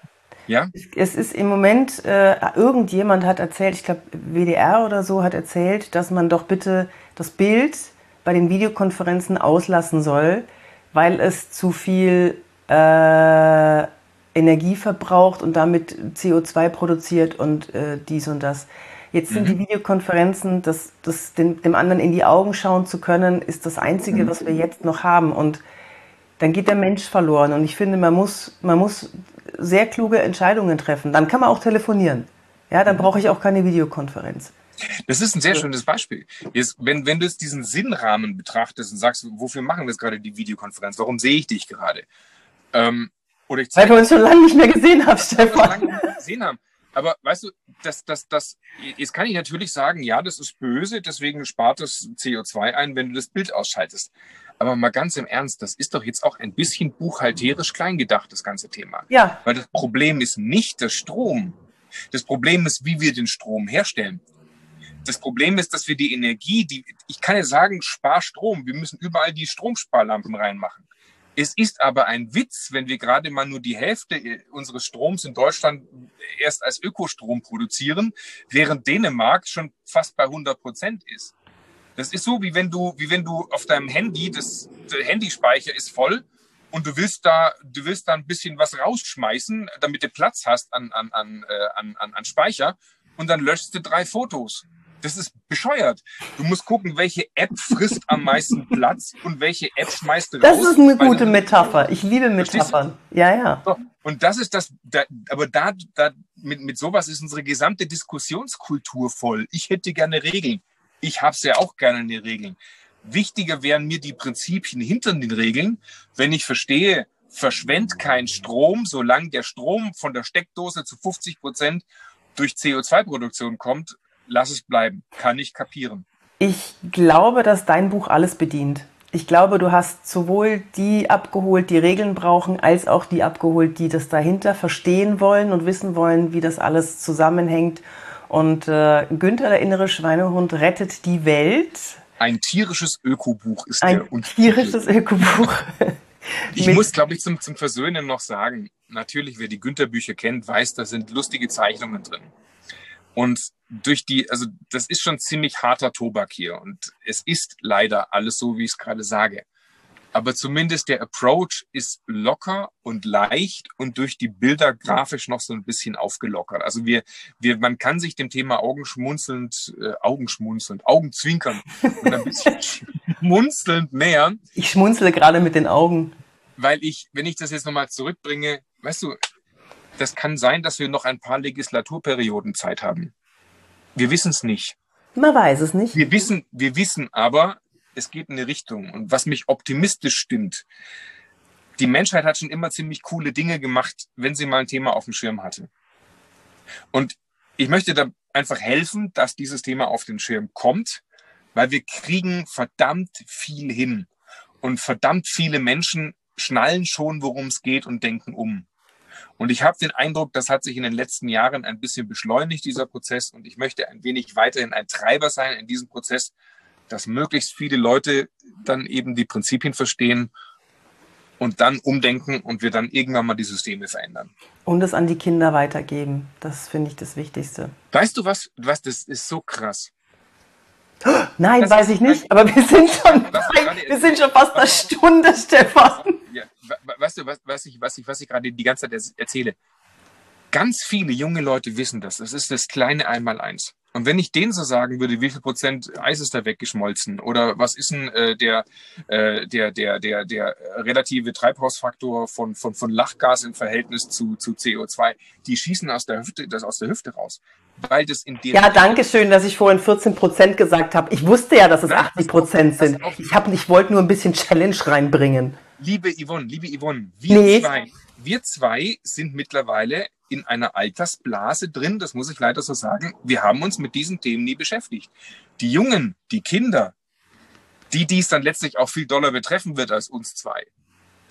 Ja? Es ist im Moment, äh, irgendjemand hat erzählt, ich glaube WDR oder so hat erzählt, dass man doch bitte das Bild bei den Videokonferenzen auslassen soll, weil es zu viel äh, Energie verbraucht und damit CO2 produziert und äh, dies und das. Jetzt sind mhm. die Videokonferenzen, das, das dem, dem, anderen in die Augen schauen zu können, ist das Einzige, mhm. was wir jetzt noch haben. Und dann geht der Mensch verloren. Und ich finde, man muss, man muss sehr kluge Entscheidungen treffen. Dann kann man auch telefonieren. Ja, dann mhm. brauche ich auch keine Videokonferenz. Das ist ein sehr schönes Beispiel. Jetzt, wenn, wenn du jetzt diesen Sinnrahmen betrachtest und sagst, wofür machen wir jetzt gerade die Videokonferenz? Warum sehe ich dich gerade? Ähm, oder ich Weil wir uns schon lange nicht mehr gesehen haben, Stefan. Lange nicht mehr gesehen haben. Aber weißt du, das, das, das, jetzt kann ich natürlich sagen, ja, das ist böse, deswegen spart das CO2 ein, wenn du das Bild ausschaltest. Aber mal ganz im Ernst, das ist doch jetzt auch ein bisschen buchhalterisch klein gedacht, das ganze Thema. Ja. Weil das Problem ist nicht der Strom. Das Problem ist, wie wir den Strom herstellen. Das Problem ist, dass wir die Energie, die, ich kann ja sagen, spar Strom. Wir müssen überall die Stromsparlampen reinmachen. Es ist aber ein Witz, wenn wir gerade mal nur die Hälfte unseres Stroms in Deutschland erst als Ökostrom produzieren, während Dänemark schon fast bei 100 Prozent ist. Das ist so, wie wenn du, wie wenn du auf deinem Handy, das, der Handyspeicher ist voll und du willst da, du willst da ein bisschen was rausschmeißen, damit du Platz hast an, an, an, äh, an, an Speicher und dann löschst du drei Fotos. Das ist bescheuert. Du musst gucken, welche App frisst am meisten Platz und welche App schmeißt du das raus. Das ist eine gute Metapher. Ich liebe Metaphern. Ja, ja. So. Und das ist das, da, aber da, da mit, mit sowas ist unsere gesamte Diskussionskultur voll. Ich hätte gerne Regeln. Ich habe es ja auch gerne in den Regeln. Wichtiger wären mir die Prinzipien hinter den Regeln, wenn ich verstehe, verschwend kein Strom, solange der Strom von der Steckdose zu 50 Prozent durch CO2-Produktion kommt, lass es bleiben. Kann ich kapieren. Ich glaube, dass dein Buch alles bedient. Ich glaube, du hast sowohl die abgeholt, die Regeln brauchen, als auch die abgeholt, die das dahinter verstehen wollen und wissen wollen, wie das alles zusammenhängt. Und äh, Günther, der innere Schweinehund, rettet die Welt. Ein tierisches Ökobuch ist Ein der Ein tierisches Ökobuch. ich muss, glaube ich, zum, zum Versöhnen noch sagen, natürlich, wer die Günther-Bücher kennt, weiß, da sind lustige Zeichnungen drin. Und durch die, also das ist schon ziemlich harter Tobak hier und es ist leider alles so, wie ich es gerade sage. Aber zumindest der Approach ist locker und leicht und durch die Bilder grafisch noch so ein bisschen aufgelockert. Also wir, wir, man kann sich dem Thema augenschmunzelnd, äh, augenschmunzelnd, Augenzwinkern und ein bisschen schmunzelnd nähern. Ich schmunzle gerade mit den Augen. Weil ich, wenn ich das jetzt nochmal zurückbringe, weißt du, das kann sein, dass wir noch ein paar Legislaturperioden Zeit haben. Wir wissen es nicht. Man weiß es nicht. Wir wissen, wir wissen aber, es geht in eine Richtung. Und was mich optimistisch stimmt, die Menschheit hat schon immer ziemlich coole Dinge gemacht, wenn sie mal ein Thema auf dem Schirm hatte. Und ich möchte da einfach helfen, dass dieses Thema auf den Schirm kommt, weil wir kriegen verdammt viel hin. Und verdammt viele Menschen schnallen schon, worum es geht und denken um. Und ich habe den Eindruck, das hat sich in den letzten Jahren ein bisschen beschleunigt, dieser Prozess. Und ich möchte ein wenig weiterhin ein Treiber sein in diesem Prozess, dass möglichst viele Leute dann eben die Prinzipien verstehen und dann umdenken und wir dann irgendwann mal die Systeme verändern. Und es an die Kinder weitergeben. Das finde ich das Wichtigste. Weißt du was? Was das ist so krass. Nein, das weiß ich nicht, aber wir sind schon, wir sind schon fast eine Stunde, Stefan. Ja, weißt du, was, was ich, was ich, was ich gerade die ganze Zeit erzähle? Ganz viele junge Leute wissen das. Das ist das kleine Einmaleins. Und wenn ich denen so sagen würde, wie viel Prozent Eis ist da weggeschmolzen oder was ist denn äh, der, äh, der, der, der, der relative Treibhausfaktor von, von, von Lachgas im Verhältnis zu, zu CO2, die schießen aus der Hüfte, das aus der Hüfte raus. Weil das in Ja, danke schön, dass ich vorhin 14 Prozent gesagt habe. Ich wusste ja, dass es Nein, 80 Prozent sind. Ich, hab, ich wollte nur ein bisschen Challenge reinbringen. Liebe Yvonne, liebe Yvonne, wir nee. zwei, wir zwei sind mittlerweile in einer Altersblase drin, das muss ich leider so sagen. Wir haben uns mit diesen Themen nie beschäftigt. Die Jungen, die Kinder, die dies dann letztlich auch viel doller betreffen wird als uns zwei,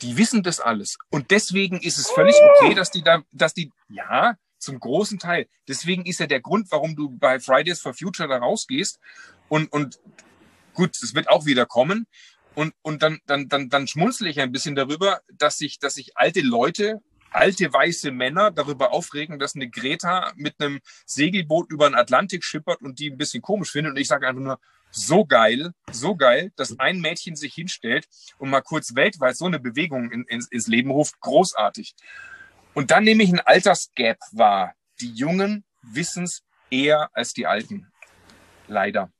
die wissen das alles. Und deswegen ist es völlig okay, dass die da, dass die, ja, zum großen Teil. Deswegen ist ja der Grund, warum du bei Fridays for Future da rausgehst und, und gut, es wird auch wieder kommen. Und, und dann, dann, dann, dann schmunzle ich ein bisschen darüber, dass sich, dass sich alte Leute alte weiße Männer darüber aufregen, dass eine Greta mit einem Segelboot über den Atlantik schippert und die ein bisschen komisch findet. Und ich sage einfach nur, so geil, so geil, dass ein Mädchen sich hinstellt und mal kurz weltweit so eine Bewegung in, in, ins Leben ruft. Großartig. Und dann nehme ich ein Altersgap wahr. Die Jungen wissen es eher als die Alten. Leider.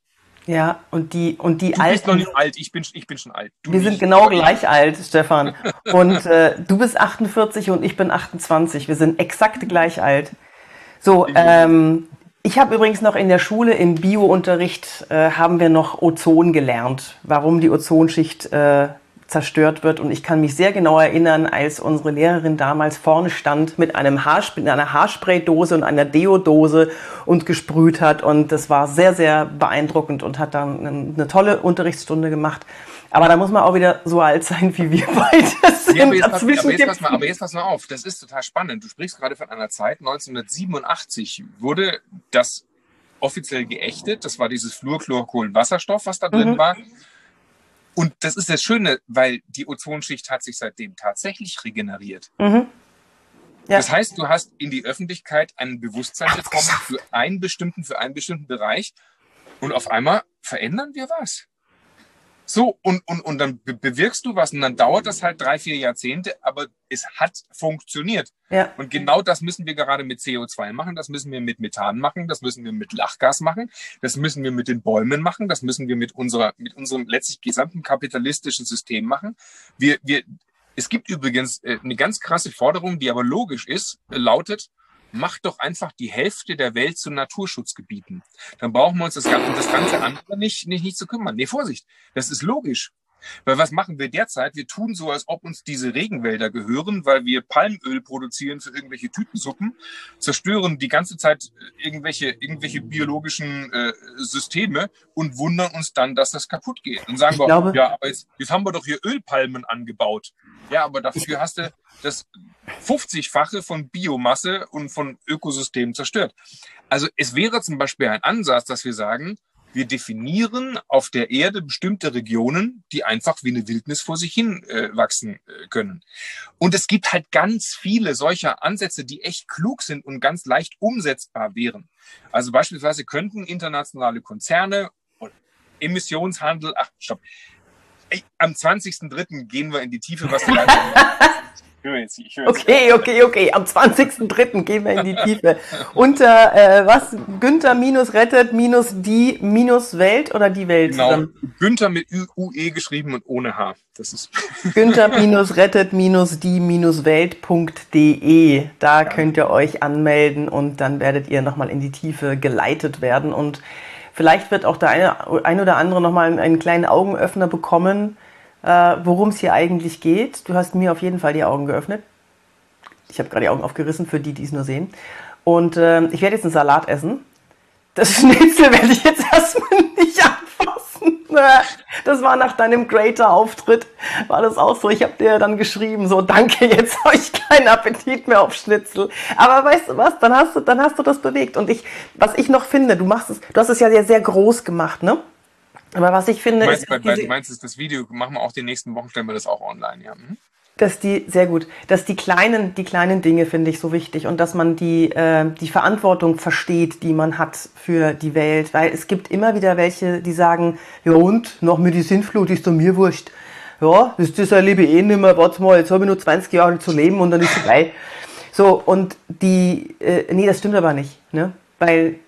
Ja, und die, und die du Alten. Du bist noch nicht alt, ich bin, ich bin schon alt. Du wir nicht. sind genau gleich alt, Stefan. Und äh, du bist 48 und ich bin 28. Wir sind exakt gleich alt. So, ähm, Ich habe übrigens noch in der Schule im Biounterricht äh, haben wir noch Ozon gelernt, warum die Ozonschicht äh, zerstört wird. Und ich kann mich sehr genau erinnern, als unsere Lehrerin damals vorne stand mit, einem Haarspray, mit einer Haarspraydose und einer Deodose und gesprüht hat. Und das war sehr, sehr beeindruckend und hat dann eine, eine tolle Unterrichtsstunde gemacht. Aber da muss man auch wieder so alt sein, wie wir beide sind. Ja, aber, jetzt pass, aber, jetzt pass mal, aber jetzt pass mal auf, das ist total spannend. Du sprichst gerade von einer Zeit, 1987 wurde das offiziell geächtet. Das war dieses Fluorchlorkohlenwasserstoff, was da drin mhm. war. Und das ist das Schöne, weil die Ozonschicht hat sich seitdem tatsächlich regeneriert. Mhm. Ja. Das heißt, du hast in die Öffentlichkeit ein Bewusstsein bekommen für einen bestimmten, für einen bestimmten Bereich. Und auf einmal verändern wir was. So, und, und, und dann bewirkst du was und dann dauert das halt drei, vier Jahrzehnte, aber es hat funktioniert. Ja. Und genau das müssen wir gerade mit CO2 machen, das müssen wir mit Methan machen, das müssen wir mit Lachgas machen, das müssen wir mit den Bäumen machen, das müssen wir mit unserer, mit unserem letztlich gesamten kapitalistischen System machen. Wir, wir, es gibt übrigens äh, eine ganz krasse Forderung, die aber logisch ist, lautet, macht doch einfach die Hälfte der Welt zu Naturschutzgebieten. Dann brauchen wir uns das ganze, das ganze andere nicht, nicht, nicht zu kümmern. Nee, Vorsicht, das ist logisch. Weil was machen wir derzeit? Wir tun so, als ob uns diese Regenwälder gehören, weil wir Palmöl produzieren für irgendwelche Tütensuppen, zerstören die ganze Zeit irgendwelche, irgendwelche biologischen äh, Systeme und wundern uns dann, dass das kaputt geht. Und sagen ich wir, glaube, ja, aber jetzt, jetzt haben wir doch hier Ölpalmen angebaut. Ja, aber dafür hast du das 50-fache von Biomasse und von Ökosystemen zerstört. Also es wäre zum Beispiel ein Ansatz, dass wir sagen, wir definieren auf der Erde bestimmte Regionen, die einfach wie eine Wildnis vor sich hin äh, wachsen äh, können. Und es gibt halt ganz viele solcher Ansätze, die echt klug sind und ganz leicht umsetzbar wären. Also beispielsweise könnten internationale Konzerne Emissionshandel, ach, stopp. Ey, am 20.03. gehen wir in die Tiefe, was wir höre jetzt, ich höre Okay, okay, okay. Am 20.03. gehen wir in die Tiefe. Unter äh, was? Günther minus rettet minus die minus Welt oder die Welt genau. zusammen? Günther mit UE geschrieben und ohne H. Das ist Günther minus rettet minus die minus Welt.de. Da ja. könnt ihr euch anmelden und dann werdet ihr nochmal in die Tiefe geleitet werden und vielleicht wird auch der eine, ein oder andere nochmal einen kleinen Augenöffner bekommen worum es hier eigentlich geht. Du hast mir auf jeden Fall die Augen geöffnet. Ich habe gerade die Augen aufgerissen für die, die es nur sehen. Und äh, ich werde jetzt einen Salat essen. Das Schnitzel werde ich jetzt erstmal nicht anfassen. Das war nach deinem Greater-Auftritt, war das auch so. Ich habe dir dann geschrieben, so danke, jetzt habe ich keinen Appetit mehr auf Schnitzel. Aber weißt du was, dann hast du, dann hast du das bewegt. Und ich, was ich noch finde, du machst es, du hast es ja sehr, sehr groß gemacht, ne? Aber was ich finde, du meinst, ist, bei, diese, du meinst, das Video machen wir auch die nächsten Wochen, stellen wir das auch online, ja. Mhm. Dass die, sehr gut, dass die kleinen, die kleinen Dinge finde ich so wichtig und dass man die, äh, die Verantwortung versteht, die man hat für die Welt. Weil es gibt immer wieder welche, die sagen, ja und, noch mit die Sintflut ist doch mir wurscht. Ja, das, das erlebe ich eh nicht mehr, warte mal, jetzt habe ich nur 20 Jahre zu leben und dann ist es vorbei. So, und die, äh, nee, das stimmt aber nicht, ne? Weil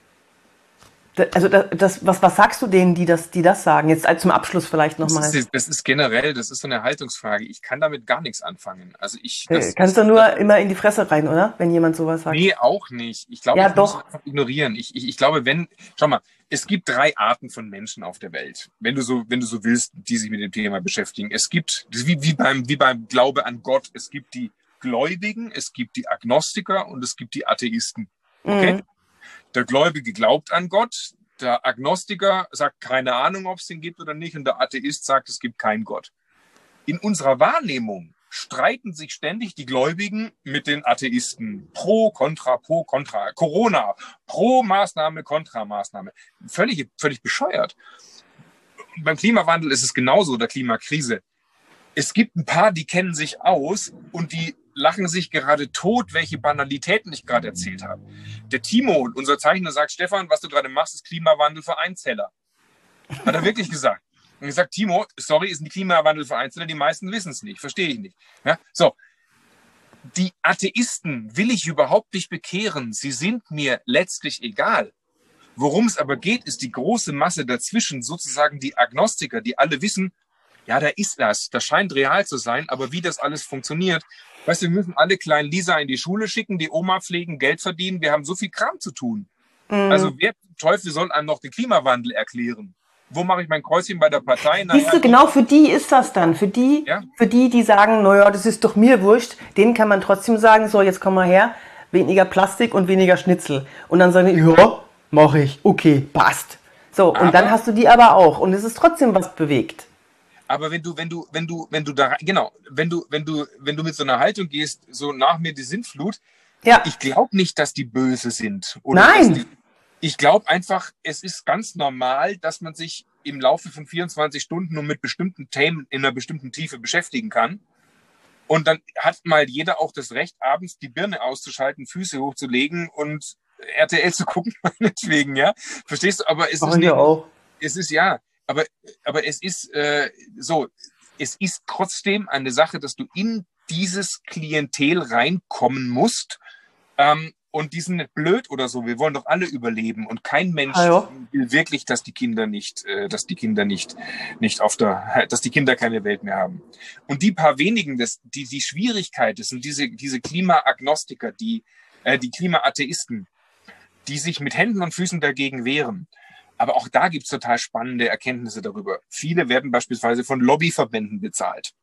also das, was, was sagst du denen, die das, die das sagen? Jetzt zum Abschluss vielleicht nochmal. Das, ist, das ist generell, das ist so eine Haltungsfrage. Ich kann damit gar nichts anfangen. Also ich. Das, Kannst du nur das, immer in die Fresse rein, oder? Wenn jemand sowas sagt. Nee, auch nicht. Ich glaube, ja, ich doch. muss einfach ignorieren. Ich, ich, ich glaube, wenn, schau mal, es gibt drei Arten von Menschen auf der Welt, wenn du so, wenn du so willst, die sich mit dem Thema beschäftigen. Es gibt, wie, wie beim, wie beim Glaube an Gott, es gibt die Gläubigen, es gibt die Agnostiker und es gibt die Atheisten. Okay? Mhm. Der Gläubige glaubt an Gott, der Agnostiker sagt keine Ahnung, ob es den gibt oder nicht, und der Atheist sagt, es gibt keinen Gott. In unserer Wahrnehmung streiten sich ständig die Gläubigen mit den Atheisten. Pro, contra, pro, contra. Corona, pro Maßnahme, contra Maßnahme. Völlig, völlig bescheuert. beim Klimawandel ist es genauso, der Klimakrise. Es gibt ein paar, die kennen sich aus und die lachen sich gerade tot, welche Banalitäten ich gerade erzählt habe. Der Timo, unser Zeichner, sagt, Stefan, was du gerade machst, ist Klimawandel für Einzeller. Hat er wirklich gesagt. Und sage, Timo, sorry, ist ein Klimawandel für Einzeller, die meisten wissen es nicht, verstehe ich nicht. Ja, so, die Atheisten will ich überhaupt nicht bekehren. Sie sind mir letztlich egal. Worum es aber geht, ist die große Masse dazwischen, sozusagen die Agnostiker, die alle wissen, ja, da ist das, das scheint real zu sein, aber wie das alles funktioniert, Weißt du, wir müssen alle kleinen Lisa in die Schule schicken, die Oma pflegen, Geld verdienen. Wir haben so viel Kram zu tun. Mhm. Also wer Teufel soll einem noch den Klimawandel erklären? Wo mache ich mein Kreuzchen bei der Partei? Naja, Siehst du, genau für die ist das dann. Für die, ja? für die, die sagen, naja, das ist doch mir wurscht, denen kann man trotzdem sagen, so, jetzt komm mal her, weniger Plastik und weniger Schnitzel. Und dann sagen die, ja, mache ich, okay, passt. So, aber, und dann hast du die aber auch. Und es ist trotzdem was bewegt. Aber wenn du, wenn du, wenn du, wenn du da, genau, wenn du, wenn du, wenn du mit so einer Haltung gehst, so nach mir die Sintflut, ja. ich glaube nicht, dass die böse sind. Nein. Die, ich glaube einfach, es ist ganz normal, dass man sich im Laufe von 24 Stunden nur mit bestimmten Themen in einer bestimmten Tiefe beschäftigen kann. Und dann hat mal jeder auch das Recht, abends die Birne auszuschalten, Füße hochzulegen und RTL zu gucken, meinetwegen, ja. Verstehst du? Aber es Machen ist nicht, auch. es ist ja, aber, aber es ist äh, so, es ist trotzdem eine Sache, dass du in dieses Klientel reinkommen musst. Ähm, und die sind nicht blöd oder so. Wir wollen doch alle überleben und kein Mensch Hallo. will wirklich, dass die Kinder nicht, äh, dass die Kinder nicht, nicht auf der, dass die Kinder keine Welt mehr haben. Und die paar wenigen, das, die die Schwierigkeit ist, sind diese diese Klimaagnostiker, die äh, die Klimaatheisten, die sich mit Händen und Füßen dagegen wehren. Aber auch da gibt's total spannende Erkenntnisse darüber. Viele werden beispielsweise von Lobbyverbänden bezahlt.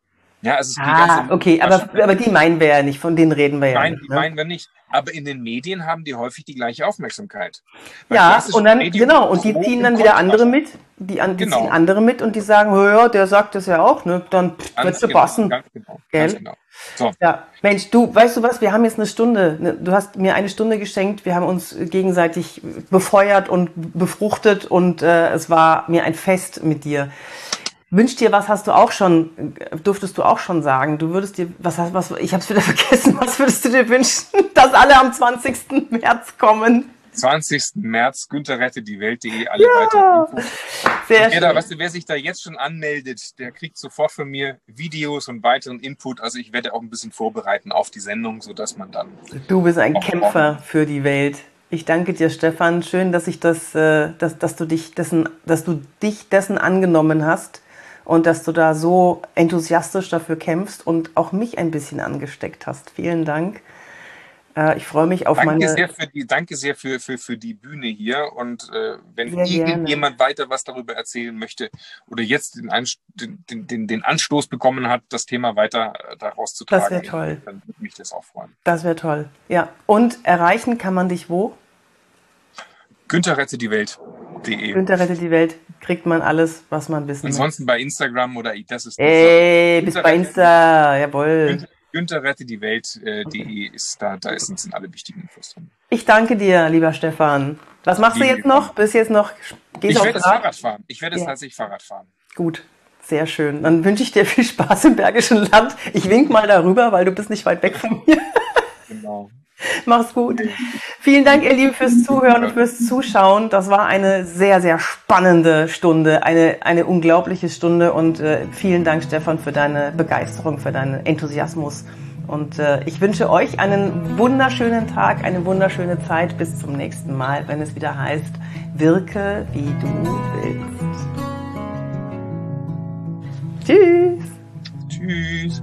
Ja, also ah, okay, aber, aber die meinen wir ja nicht, von denen reden wir ja Nein, nicht. Die ne? meinen wir nicht. Aber in den Medien haben die häufig die gleiche Aufmerksamkeit. Ja, und dann, Medien genau, und die ziehen dann wieder andere mit, die, die genau. ziehen andere mit und die sagen, ja, der sagt das ja auch, ne? Dann wird genau, passen. Ganz genau, ganz genau. So. Ja, Mensch, du, weißt du was, wir haben jetzt eine Stunde, ne, du hast mir eine Stunde geschenkt, wir haben uns gegenseitig befeuert und befruchtet und äh, es war mir ein Fest mit dir. Wünsch dir was hast du auch schon, durftest du auch schon sagen. Du würdest dir, was hast was, ich hab's wieder vergessen, was würdest du dir wünschen, dass alle am 20. März kommen? 20. März, Günther rette die Welt.de, alle ja, weiter Infos. Sehr schön. Da, weißt du, wer sich da jetzt schon anmeldet, der kriegt sofort von mir Videos und weiteren Input. Also ich werde auch ein bisschen vorbereiten auf die Sendung, sodass man dann. Du bist ein Kämpfer für die Welt. Ich danke dir, Stefan. Schön, dass ich das, äh, dass, dass du dich dessen, dass du dich dessen angenommen hast und dass du da so enthusiastisch dafür kämpfst und auch mich ein bisschen angesteckt hast. Vielen Dank. Äh, ich freue mich auf danke meine. Sehr für die, danke sehr für, für, für die Bühne hier. Und äh, wenn irgendjemand weiter was darüber erzählen möchte oder jetzt den, den, den, den Anstoß bekommen hat, das Thema weiter äh, daraus zu tragen, das wäre toll. dann würde mich das auch freuen. Das wäre toll. Ja. Und erreichen kann man dich wo? Günther rette die Welt.de. Günther rette die Welt. Kriegt man alles, was man wissen Ansonsten bei Instagram oder das ist. Ey, bis bei Insta, jawohl. Günther, Günther rette die Welt.de äh, okay. ist da, da sind alle wichtigen Infos drin. Ich danke dir, lieber Stefan. Was machst Liebe du jetzt noch? Bis jetzt noch? Gehst ich werde das Fahrrad fahren. Ich werde ja. tatsächlich Fahrrad fahren. Gut. Sehr schön. Dann wünsche ich dir viel Spaß im Bergischen Land. Ich wink mal darüber, weil du bist nicht weit weg von mir. Genau. Mach's gut. Vielen Dank, ihr Lieben, fürs Zuhören und fürs Zuschauen. Das war eine sehr, sehr spannende Stunde, eine, eine unglaubliche Stunde und äh, vielen Dank, Stefan, für deine Begeisterung, für deinen Enthusiasmus. Und äh, ich wünsche euch einen wunderschönen Tag, eine wunderschöne Zeit. Bis zum nächsten Mal, wenn es wieder heißt, wirke wie du willst. Tschüss. Tschüss.